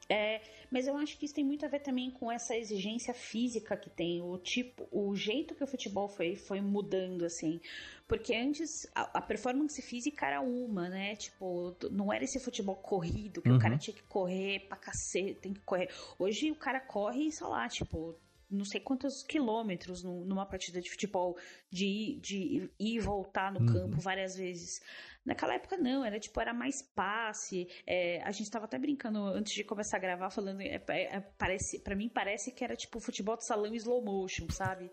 É, mas eu acho que isso tem muito a ver também com essa exigência física que tem, o tipo, o jeito que o futebol foi, foi mudando, assim. Porque antes a, a performance física era uma, né? Tipo, não era esse futebol corrido, que Uhum. o cara tinha que correr pra cacete, tem que correr. Hoje o cara corre, sei lá, tipo, não sei quantos quilômetros num- numa partida de futebol, de, ir- de ir e voltar no Uhum. campo várias vezes. Naquela época não, era tipo, era mais passe. é, a gente tava até brincando antes de começar a gravar, falando, é, é, é, parece, pra mim parece que era tipo futebol de salão slow motion, sabe?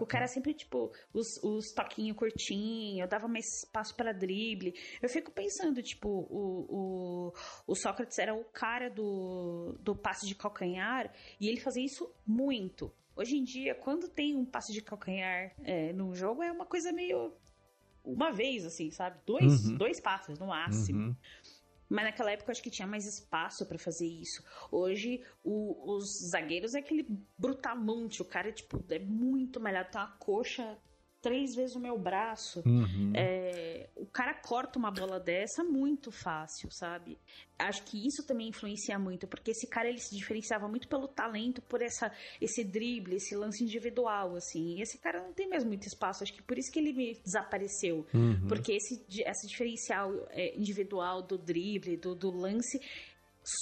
o cara sempre, tipo, os, os toquinhos curtinhos, dava mais espaço para drible. Eu fico pensando, tipo, o, o, o Sócrates era o cara do, do passe de calcanhar e ele fazia isso muito. Hoje em dia, quando tem um passe de calcanhar é, num jogo, é uma coisa meio. Uma vez, assim, sabe? Dois, Uhum. dois passes no máximo. Uhum. Mas naquela época eu acho que tinha mais espaço pra fazer isso. Hoje, o- os zagueiros é aquele brutamonte. O cara, tipo, é muito malhado. Tem uma coxa três vezes o meu braço. Uhum. É, o cara corta uma bola dessa muito fácil, sabe? Acho que isso também influencia muito, porque esse cara ele se diferenciava muito pelo talento, por essa, esse drible, esse lance individual, assim. E esse cara não tem mais muito espaço, acho que por isso que ele me desapareceu. Uhum. Porque esse, esse diferencial é, individual do drible, do, do lance,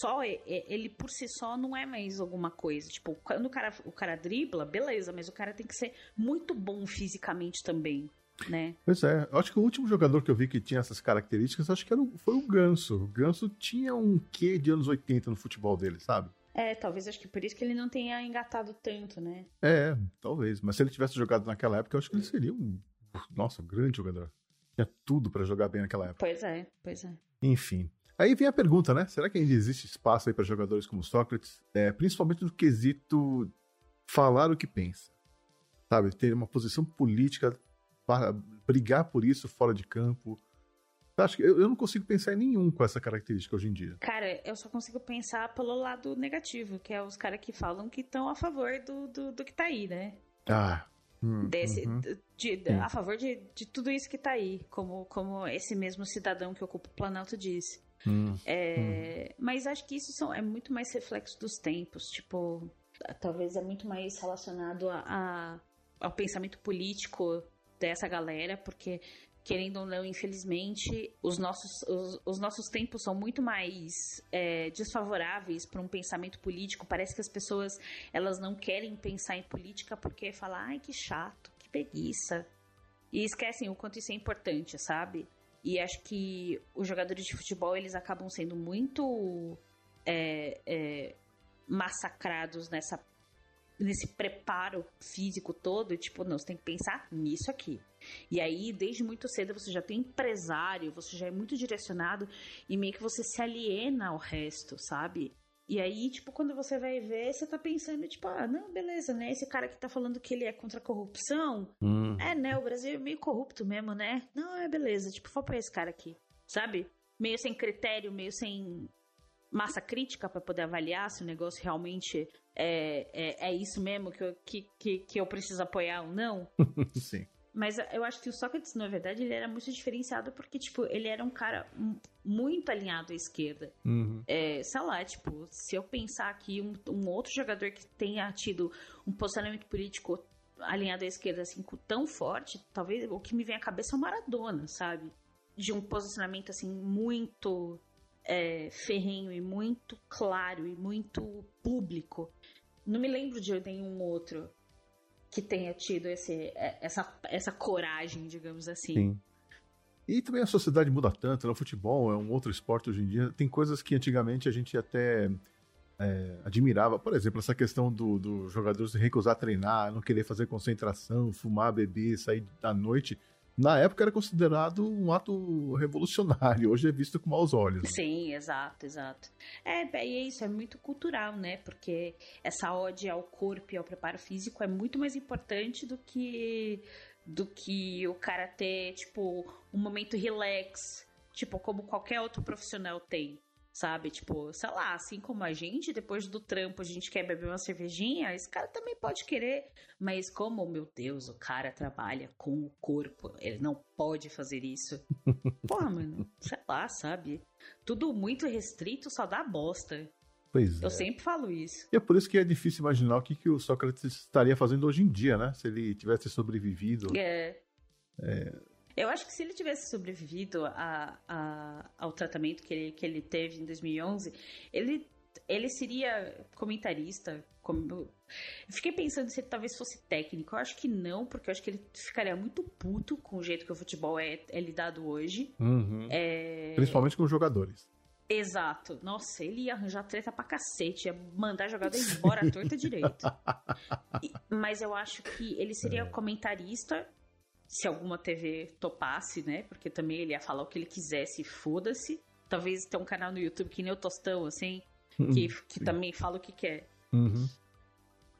só ele por si só não é mais alguma coisa. Tipo, quando o cara, o cara dribla, beleza, mas o cara tem que ser muito bom fisicamente também, né? Pois é, eu acho que o último jogador que eu vi que tinha essas características, acho que era o- foi o Ganso. O Ganso tinha um quê de anos 80 no futebol dele, sabe? É, talvez acho que por isso que ele não tenha engatado tanto, né? É, talvez. Mas se ele tivesse jogado naquela época, eu acho que ele seria um. Nossa, um grande jogador. Tinha tudo pra jogar bem naquela época. Pois é, pois é. Enfim. Aí vem a pergunta, né? Será que ainda existe espaço aí para jogadores como Sócrates? É, principalmente no quesito falar o que pensa. Sabe? Ter uma posição política para brigar por isso fora de campo. Acho que eu, eu não consigo pensar em nenhum com essa característica hoje em dia. Cara, eu só consigo pensar pelo lado negativo, que é os caras que falam que estão a favor do, do, do que tá aí, né? Ah. hum, Desse, uhum. de- de- a favor de, de tudo isso que tá aí, como, como esse mesmo cidadão que ocupa o Planalto disse. Hum. É, Mas acho que isso são, é muito mais reflexo dos tempos, tipo, talvez é muito mais relacionado a, a- ao pensamento político dessa galera, porque querendo ou não, infelizmente, os nossos, os, os nossos tempos são muito mais é, desfavoráveis para um pensamento político. Parece que as pessoas elas não querem pensar em política porque falam, ai que chato, que preguiça. E esquecem o quanto isso é importante, sabe? E acho que os jogadores de futebol eles acabam sendo muito é, é, massacrados nessa nesse preparo físico todo, tipo, não, você tem que pensar nisso aqui. E aí, desde muito cedo, você já tem empresário, você já é muito direcionado e meio que você se aliena ao resto, sabe? E aí, tipo, quando você vai ver, você tá pensando, tipo, ah, não, beleza, né? Esse cara que tá falando que ele é contra a corrupção, Hum. é, né? O Brasil é meio corrupto mesmo, né? Não, é beleza. Tipo, vou pra esse cara aqui, sabe? Meio sem critério, meio sem massa crítica pra poder avaliar se o negócio realmente é, é, é isso mesmo que eu, que, que, que eu preciso apoiar ou não. Sim. Mas eu acho que o Sócrates, na verdade, ele era muito diferenciado porque, tipo, ele era um cara muito alinhado à esquerda. Uhum. É, sei lá, tipo, se eu pensar aqui um, um outro jogador que tenha tido um posicionamento político alinhado à esquerda assim tão forte, talvez o que me vem à cabeça é o Maradona, sabe? De um posicionamento assim muito é, ferrenho e muito claro e muito público. Não me lembro de nenhum outro que tenha tido esse, é, essa, essa coragem, digamos assim. Sim. E também a sociedade muda tanto, né? o futebol é um outro esporte hoje em dia. Tem coisas que antigamente a gente até é, admirava. Por exemplo, essa questão do, do jogador se recusar a treinar, não querer fazer concentração, fumar, beber, sair à noite. Na época era considerado um ato revolucionário, hoje é visto com maus olhos. né? Sim, exato, exato. É, e é isso, é muito cultural, né? Porque essa ode ao corpo e ao preparo físico é muito mais importante do que do que o cara ter, tipo, um momento relax, tipo, como qualquer outro profissional tem. Sabe, tipo, sei lá, assim como a gente, depois do trampo a gente quer beber uma cervejinha, esse cara também pode querer. Mas como, meu Deus, o cara trabalha com o corpo, ele não pode fazer isso. Porra, mano, sei lá, sabe? Tudo muito restrito só dá bosta. Pois é. Eu sempre falo isso. E é por isso que é difícil imaginar o que, que o Sócrates estaria fazendo hoje em dia, né? Se ele tivesse sobrevivido. É. Eu acho que se ele tivesse sobrevivido a, a- ao tratamento que ele, que ele teve em 2011, ele, ele seria comentarista. Como... Fiquei pensando se ele talvez fosse técnico. Eu acho que não, porque eu acho que ele ficaria muito puto com o jeito que o futebol é, é lidado hoje. Uhum. É... Principalmente com os jogadores. Exato. Nossa, ele ia arranjar treta pra cacete, ia mandar a jogada embora à torta direito. E- mas eu acho que ele seria comentarista se alguma TV topasse, né? Porque também ele ia falar o que ele quisesse, foda-se. Talvez ter um canal no YouTube que nem o Tostão, assim, que, que também fala o que quer. Uhum.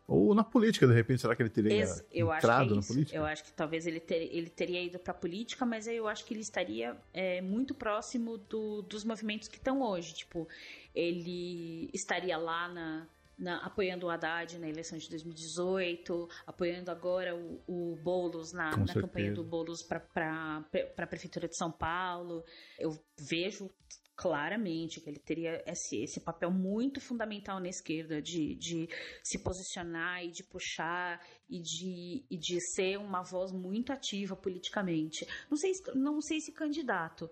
Ou na política, de repente, será que ele teria Ex- eu acho que entrado é na política? Eu acho que talvez ele, ter- ele teria ido pra política, mas aí eu acho que ele estaria é, muito próximo do- dos movimentos que estão hoje. Tipo, ele estaria lá na, na- apoiando o Haddad na eleição de 2018, apoiando agora o, o Boulos na, na campanha do Boulos para a Prefeitura de São Paulo. Eu vejo claramente que ele teria esse, esse papel muito fundamental na esquerda de, de se posicionar e de puxar e de, e de ser uma voz muito ativa politicamente. Não sei se, não sei se candidato.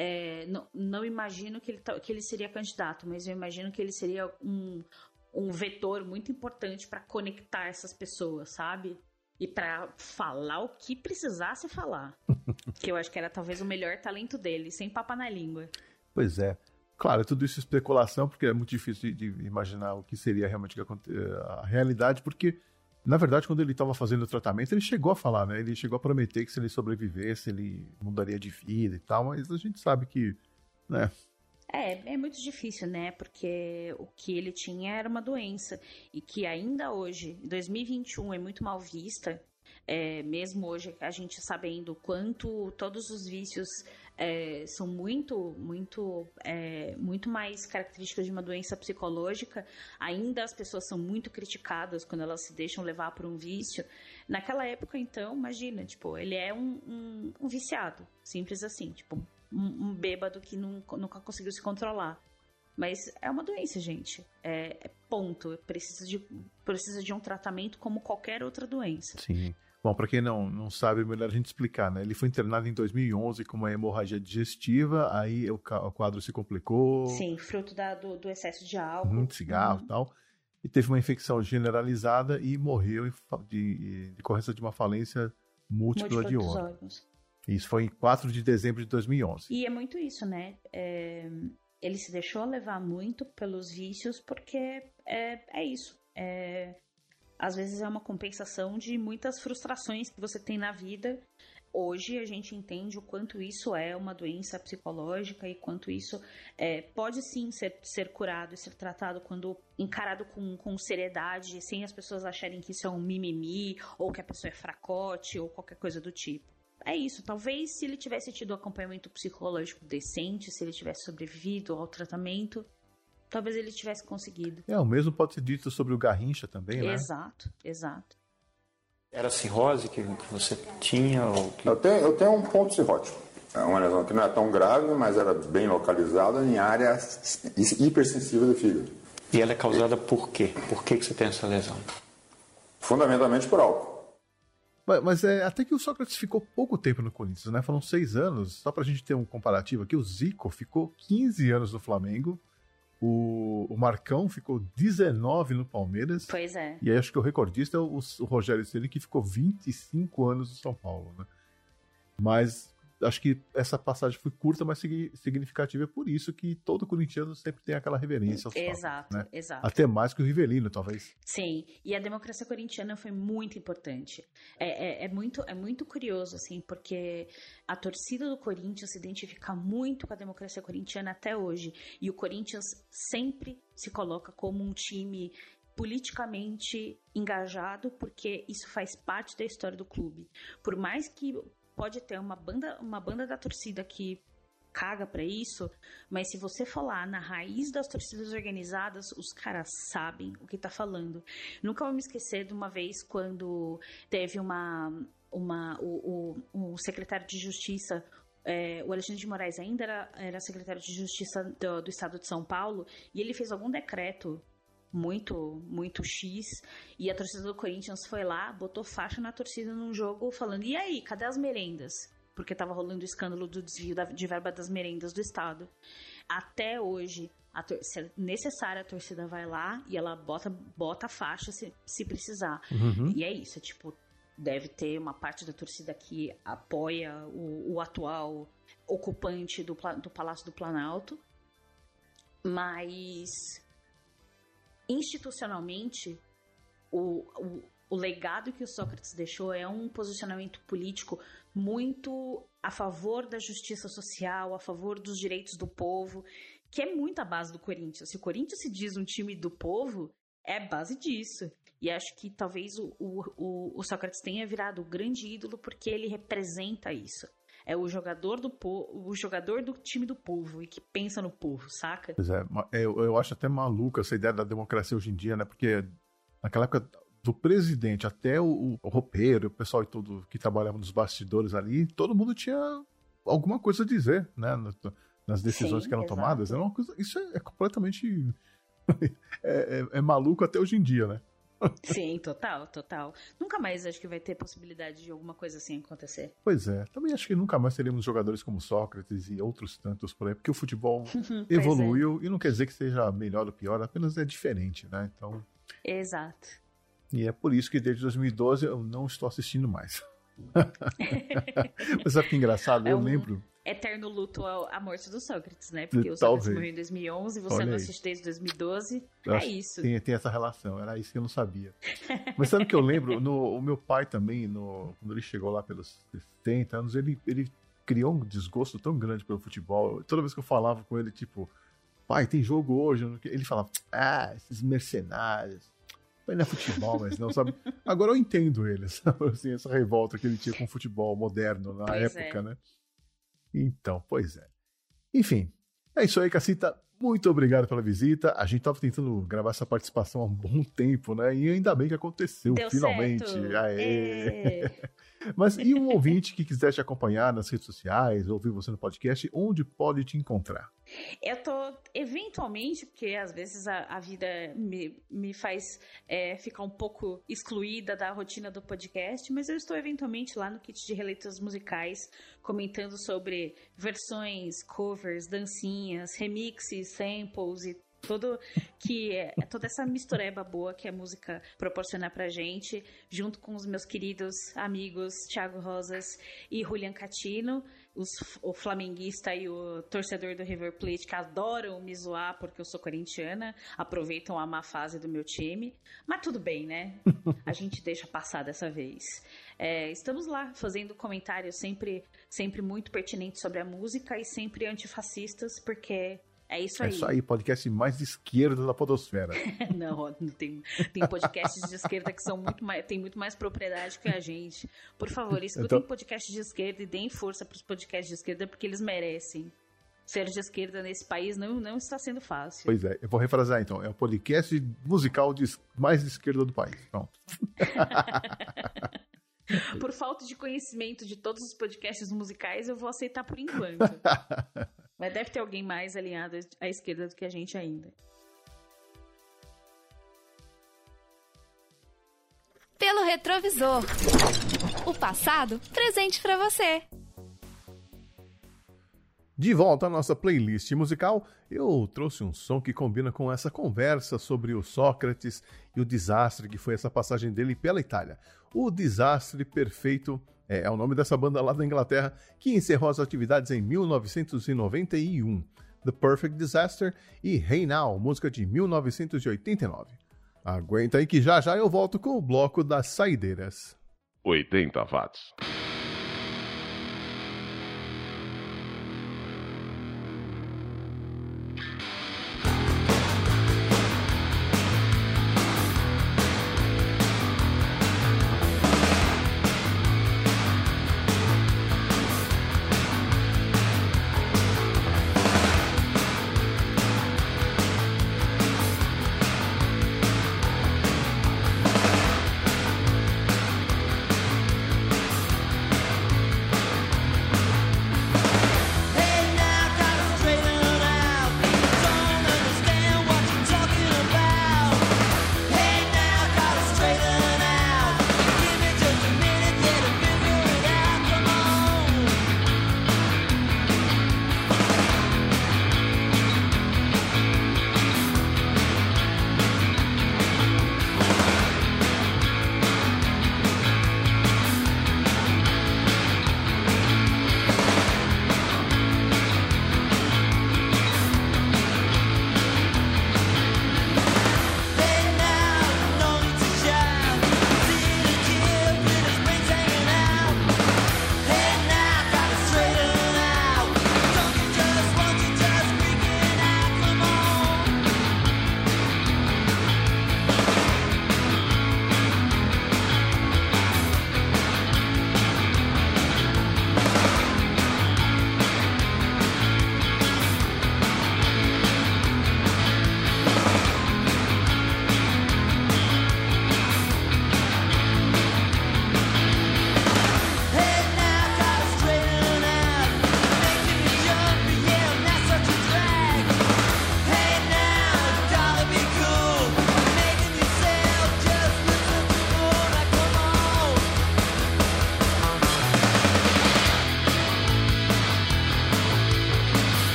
É, não, não imagino que ele, que ele seria candidato, mas eu imagino que ele seria um, um vetor muito importante para conectar essas pessoas, sabe? E para falar o que precisasse falar. que eu acho que era talvez o melhor talento dele, sem papa na língua. Pois é. Claro, tudo isso é especulação, porque é muito difícil de, de imaginar o que seria realmente a realidade, porque, na verdade, quando ele estava fazendo o tratamento, ele chegou a falar, né? Ele chegou a prometer que se ele sobrevivesse, ele mudaria de vida e tal, mas a gente sabe que, né? É, é muito difícil, né? Porque o que ele tinha era uma doença e que ainda hoje, em 2021, é muito mal vista. É, mesmo hoje a gente sabendo quanto todos os vícios é, são muito, muito, é, muito mais características de uma doença psicológica, ainda as pessoas são muito criticadas quando elas se deixam levar por um vício. Naquela época, então, imagina, tipo, ele é um, um, um viciado, simples assim, tipo, um, um bêbado que nunca, nunca conseguiu se controlar. Mas é uma doença, gente. É, é ponto. Precisa de, precisa de um tratamento como qualquer outra doença. Sim. Bom, para quem não, não sabe, é melhor a gente explicar, né? Ele foi internado em 2011 com uma hemorragia digestiva, aí o, o quadro se complicou, Sim, fruto da- do, do excesso de álcool. muito cigarro e tal, e teve uma infecção generalizada e morreu de, de decorrência de uma falência múltipla múltipla de órgãos. órgãos. Isso foi em 4 de dezembro de 2011. E é muito isso, né? É, ele se deixou levar muito pelos vícios porque é, é isso. É, às vezes é uma compensação de muitas frustrações que você tem na vida. Hoje a gente entende o quanto isso é uma doença psicológica e quanto isso é, pode sim ser, ser curado e ser tratado quando encarado com, com seriedade, sem as pessoas acharem que isso é um mimimi ou que a pessoa é fracote ou qualquer coisa do tipo. É isso, talvez se ele tivesse tido acompanhamento psicológico decente, se ele tivesse sobrevivido ao tratamento, talvez ele tivesse conseguido. É, o mesmo pode ser dito sobre o Garrincha também, né? Exato, exato. Era cirrose que, que você tinha? Ou que... Eu tenho, eu tenho um ponto cirrótico. É uma lesão que não é tão grave, mas era bem localizada em área hipersensível do fígado. E ela é causada por quê? Por que, que você tem essa lesão? Fundamentalmente por álcool. Mas, é até que o Sócrates ficou pouco tempo no Corinthians, né? Foram seis anos. Só pra gente ter um comparativo aqui, o Zico ficou 15 anos no Flamengo. O, o Marcão ficou 19 no Palmeiras. Pois é. E aí acho que o recordista é o, o Rogério Ceni que ficou 25 anos no São Paulo, né? Mas acho que essa passagem foi curta, mas signi- significativa. É por isso que todo corintiano sempre tem aquela reverência aos Exato, né? exato. Até mais que o Rivelino, talvez. Sim, e a democracia corintiana foi muito importante. É, é, é muito, é muito curioso, assim, porque a torcida do Corinthians se identifica muito com a democracia corintiana até hoje. E o Corinthians sempre se coloca como um time politicamente engajado, porque isso faz parte da história do clube. Por mais que pode ter uma banda, uma banda da torcida que caga pra isso, mas se você falar na raiz das torcidas organizadas, os caras sabem o que tá falando. Nunca vou me esquecer de uma vez quando teve uma. uma o, o, o secretário de Justiça. é, o Alexandre de Moraes ainda era, era secretário de Justiça do, do estado de São Paulo e ele fez algum decreto muito, muito X. E a torcida do Corinthians foi lá, botou faixa na torcida num jogo falando: e aí, cadê as merendas? Porque tava rolando o escândalo do desvio da- de verba das merendas do Estado. Até hoje, a se é necessário, a torcida vai lá e ela bota, bota a faixa se, se precisar. E é isso, é tipo, deve ter uma parte da torcida que apoia o, o atual ocupante do, do Palácio do Planalto. Mas institucionalmente, o, o, o legado que o Sócrates deixou é um posicionamento político muito a favor da justiça social, a favor dos direitos do povo, que é muito a base do Corinthians. Se o Corinthians se diz um time do povo, é base disso. E acho que talvez o, o, o, Sócrates tenha virado o grande ídolo porque ele representa isso. É o jogador do po o jogador do time do povo e que pensa no povo, saca? Pois é, eu, eu acho até maluca essa ideia da democracia hoje em dia, né? Porque naquela época, do presidente até o, o roupeiro, o pessoal e tudo que trabalhava nos bastidores ali, todo mundo tinha alguma coisa a dizer, né? Nas decisões Sim, que eram exato. tomadas. Era uma coisa, isso é, é completamente. é, é- é maluco até hoje em dia, né? Sim, total, total. Nunca mais acho que vai ter possibilidade de alguma coisa assim acontecer. Pois é, também acho que nunca mais teremos jogadores como Sócrates e outros tantos por aí, porque o futebol é. evoluiu e não quer dizer que seja melhor ou pior, apenas é diferente, né? Então, Exato. e é por isso que desde 2012 eu não estou assistindo mais. Mas sabe que engraçado? É Eu um- lembro. Eterno luto ao- à morte do Sócrates, né? Porque o Talvez. Sócrates morreu em 2011, você Olha não assiste desde 2012. eu É isso. Tem, tem essa relação, era isso que eu não sabia. Mas sabe o que eu lembro? No, o meu pai também, no, quando ele chegou lá pelos 60 anos, ele, ele criou um desgosto tão grande pelo futebol. Toda vez que eu falava com ele, tipo, pai, tem jogo hoje. Ele falava, ah, esses mercenários. Mas não é futebol, mas não, sabe? Agora eu entendo ele, sabe? Assim, essa revolta que ele tinha com o futebol moderno na Pois época, é. né? Então, pois é. Enfim, é isso aí, Cacita. Muito obrigado pela visita. A gente tava tentando gravar essa participação há um bom tempo, né? E ainda bem que aconteceu, Deu finalmente. certo. Aê! É. Mas e um ouvinte que quiser te acompanhar nas redes sociais, ouvir você no podcast, onde pode te encontrar? Eu tô, eventualmente, porque às vezes a, a vida me, me faz é, ficar um pouco excluída da rotina do podcast, mas eu estou eventualmente lá no kit de releituras musicais, comentando sobre versões, covers, dancinhas, remixes, samples e todo que é toda essa mistureba boa que a música proporciona pra gente, junto com os meus queridos amigos Thiago Rosas e Julian Catino, os, o flamenguista e o torcedor do River Plate que adoram me zoar porque eu sou corintiana, aproveitam a má fase do meu time, mas tudo bem, né? A gente deixa passar dessa vez. É, estamos lá fazendo comentários sempre, sempre muito pertinentes sobre a música e sempre antifascistas, porque é isso É aí. isso aí, podcast mais de esquerda da podosfera. Não, tem, tem podcasts de esquerda que são muito mais, tem muito mais propriedade que a gente. Por favor, escutem Então- podcasts de esquerda e deem força para os podcasts de esquerda porque eles merecem. Ser de esquerda nesse país não, não está sendo fácil. Pois é, eu vou refrasar então. É o podcast musical de mais de esquerda do país. Pronto. Por falta de conhecimento de todos os podcasts musicais, eu vou aceitar por enquanto. Mas deve ter alguém mais alinhado à esquerda do que a gente ainda. pelo retrovisor. O passado presente para você. De volta à nossa playlist musical, eu trouxe um som que combina com essa conversa sobre o Sócrates e o desastre que foi essa passagem dele pela Itália. O Desastre Perfeito é, é o nome dessa banda lá da Inglaterra que encerrou as atividades em 1991. The Perfect Disaster e Hey Now, música de 1989. Aguenta aí que já já eu volto com o bloco das saideiras. 80 watts.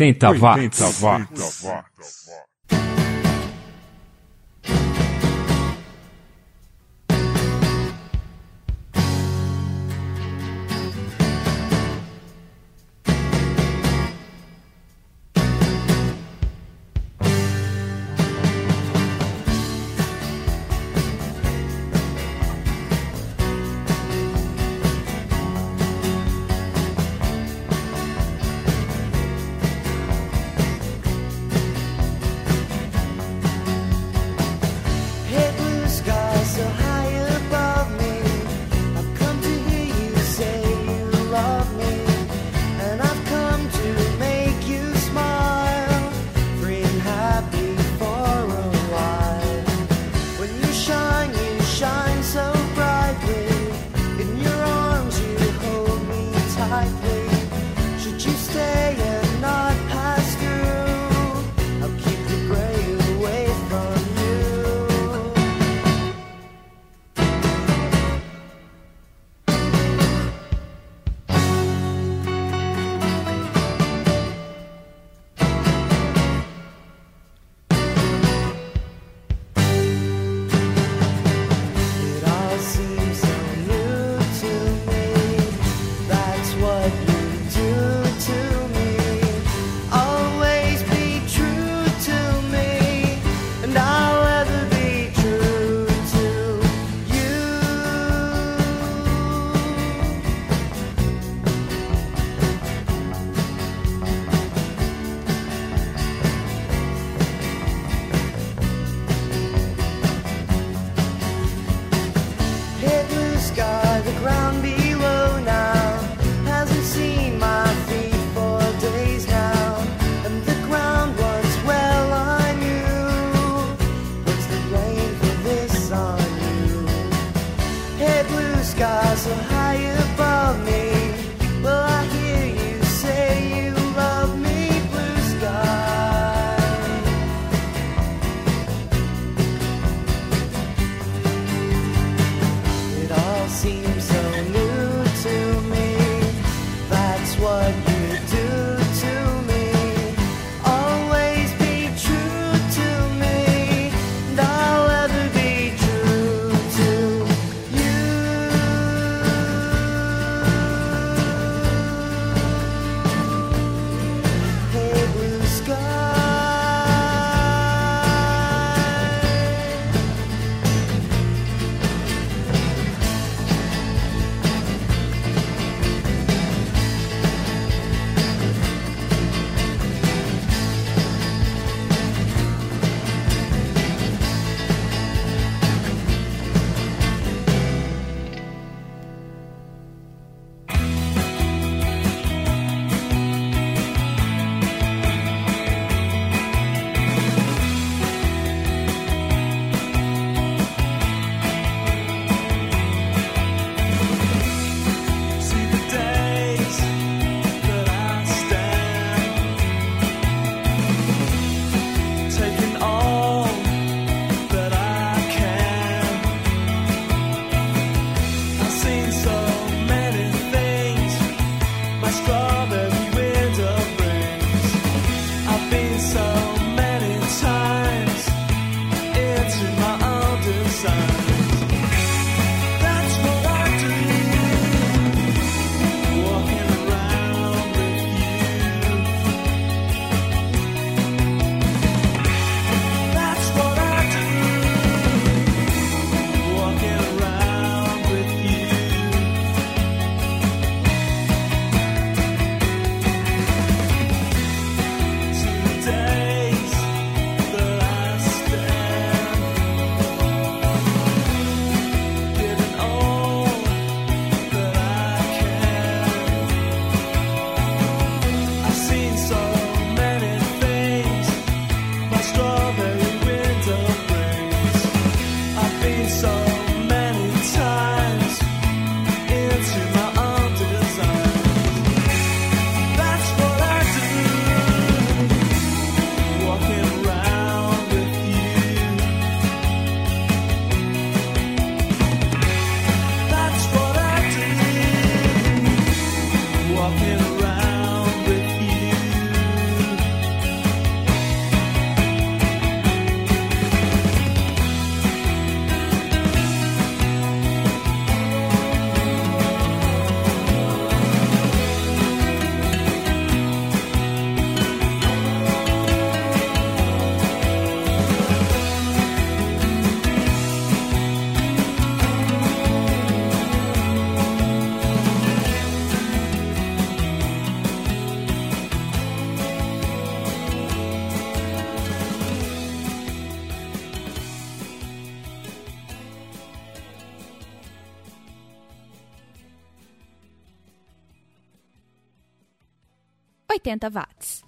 80 watts. 80 watts. 80 watts.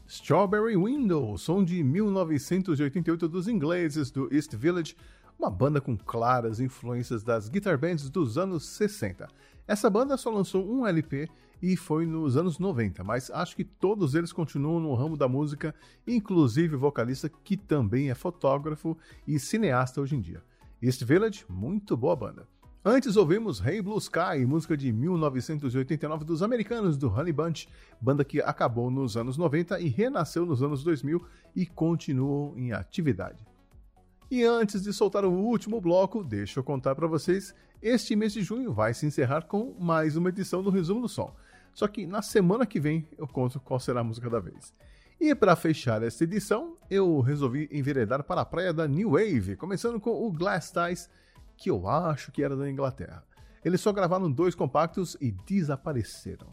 Strawberry Window, som de 1988 dos ingleses do East Village, uma banda com claras influências das guitar bands dos anos 60. Essa banda só lançou um LP e foi nos anos 90, mas acho que todos eles continuam no ramo da música, inclusive o vocalista que também é fotógrafo e cineasta hoje em dia. East Village, muito boa banda. Antes ouvimos Hey Blue Sky, música de 1989 dos americanos do Honey Bunch, banda que acabou nos anos 90 e renasceu nos anos 2000 e continuou em atividade. E antes de soltar o último bloco, deixa eu contar para vocês, este mês de junho vai se encerrar com mais uma edição do Resumo do Som. Só que na semana que vem eu conto qual será a música da vez. E para fechar esta edição, eu resolvi enveredar para a praia da New Wave, começando com o Glass Ties, que eu acho que era da Inglaterra. Eles só gravaram dois compactos e desapareceram.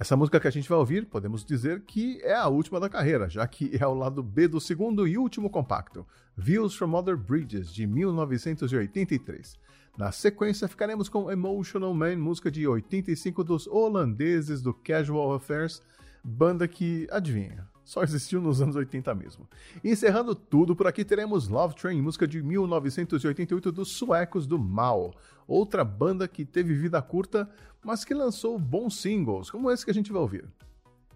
Essa música que a gente vai ouvir, podemos dizer que é a última da carreira, já que é o lado B do segundo e último compacto, Views from Other Bridges, de 1983. Na sequência, ficaremos com Emotional Man, música de 85 dos holandeses do Casual Affairs, banda que, adivinha, só existiu nos anos 80 mesmo. Encerrando tudo por aqui, teremos Love Train, música de 1988 dos suecos do Mal, outra banda que teve vida curta, mas que lançou bons singles, como esse que a gente vai ouvir.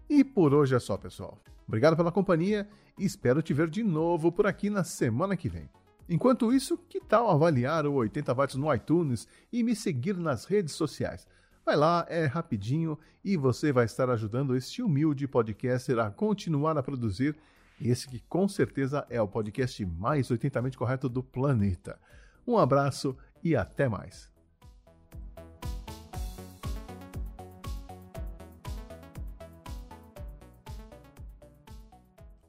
E por hoje é só, pessoal. Obrigado pela companhia e espero te ver de novo por aqui na semana que vem. Enquanto isso, que tal avaliar o 80 watts no iTunes e me seguir nas redes sociais? Vai lá, é rapidinho e você vai estar ajudando este humilde podcaster a continuar a produzir esse que com certeza é o podcast mais 80mente correto do planeta. Um abraço e até mais.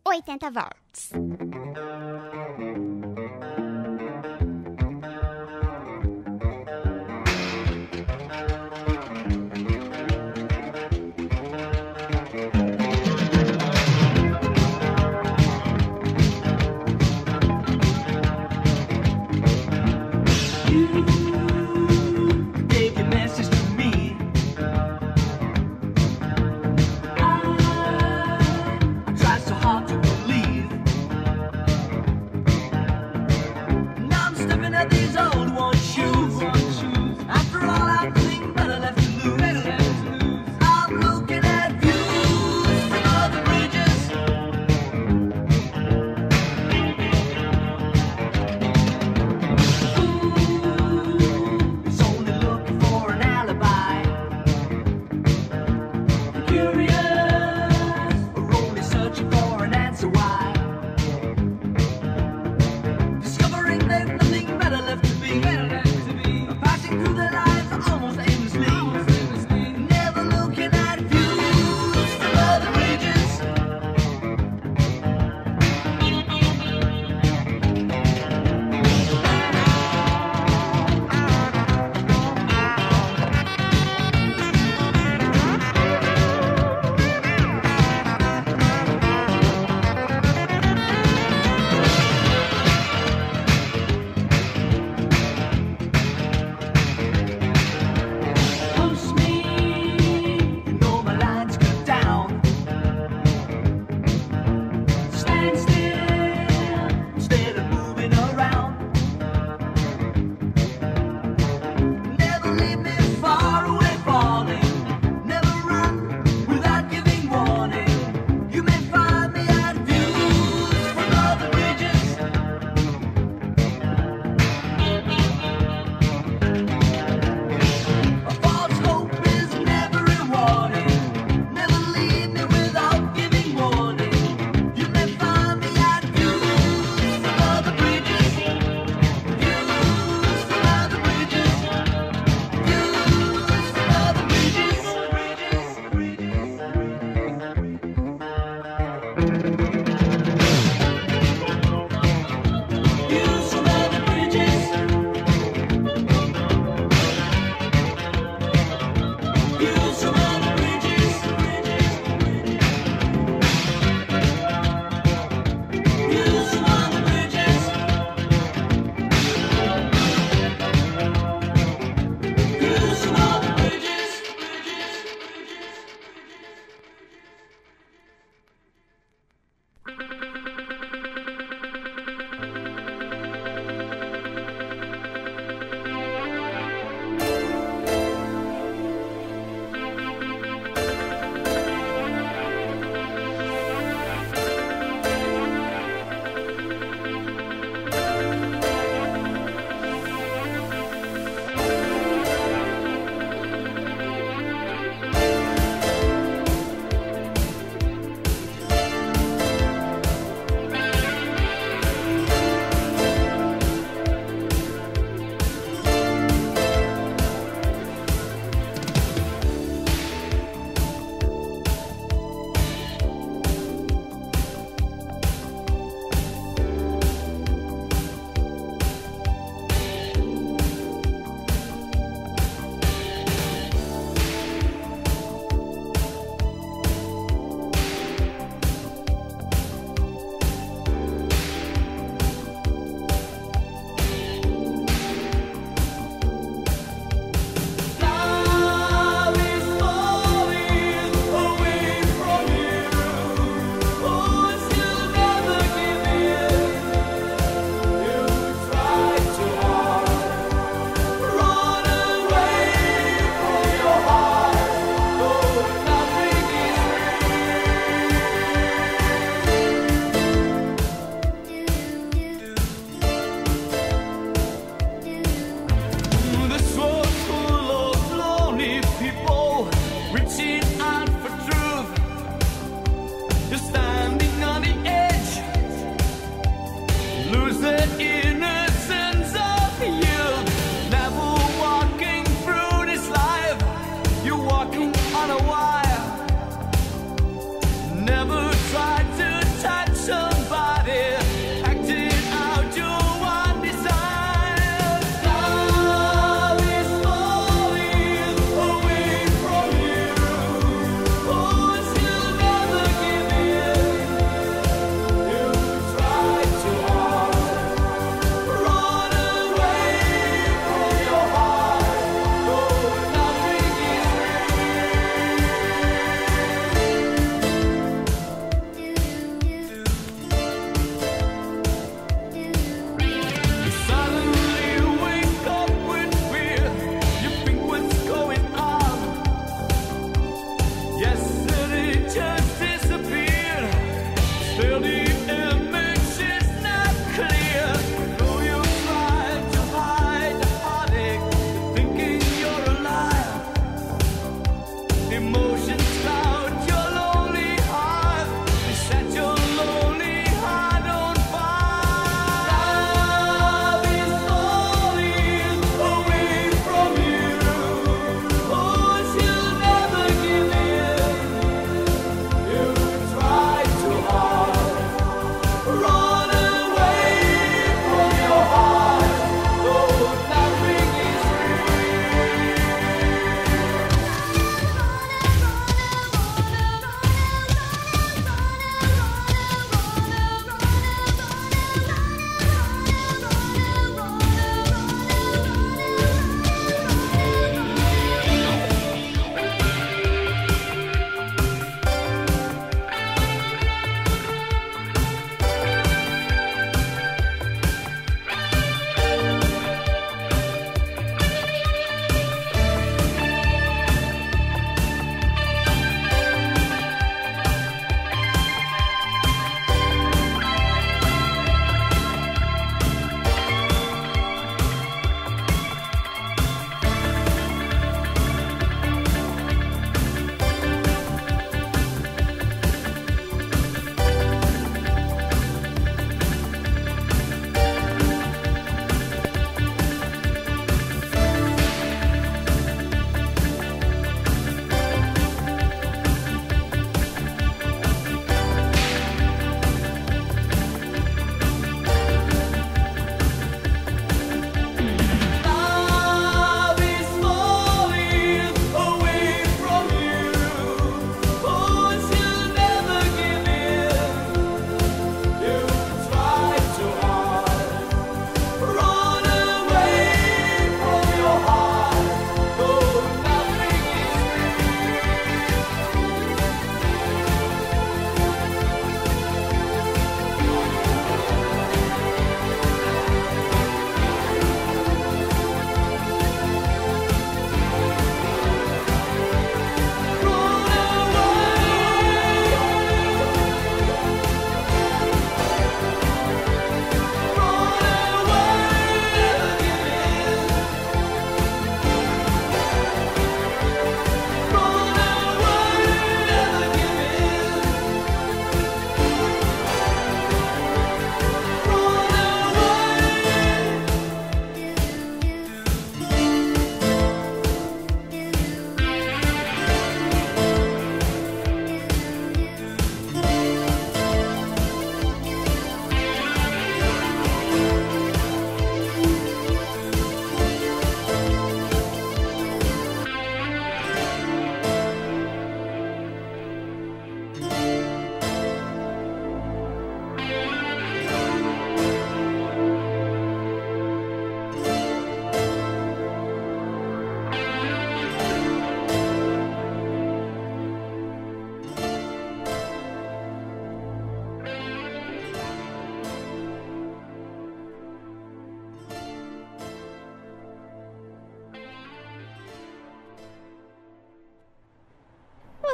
Oitenta watts.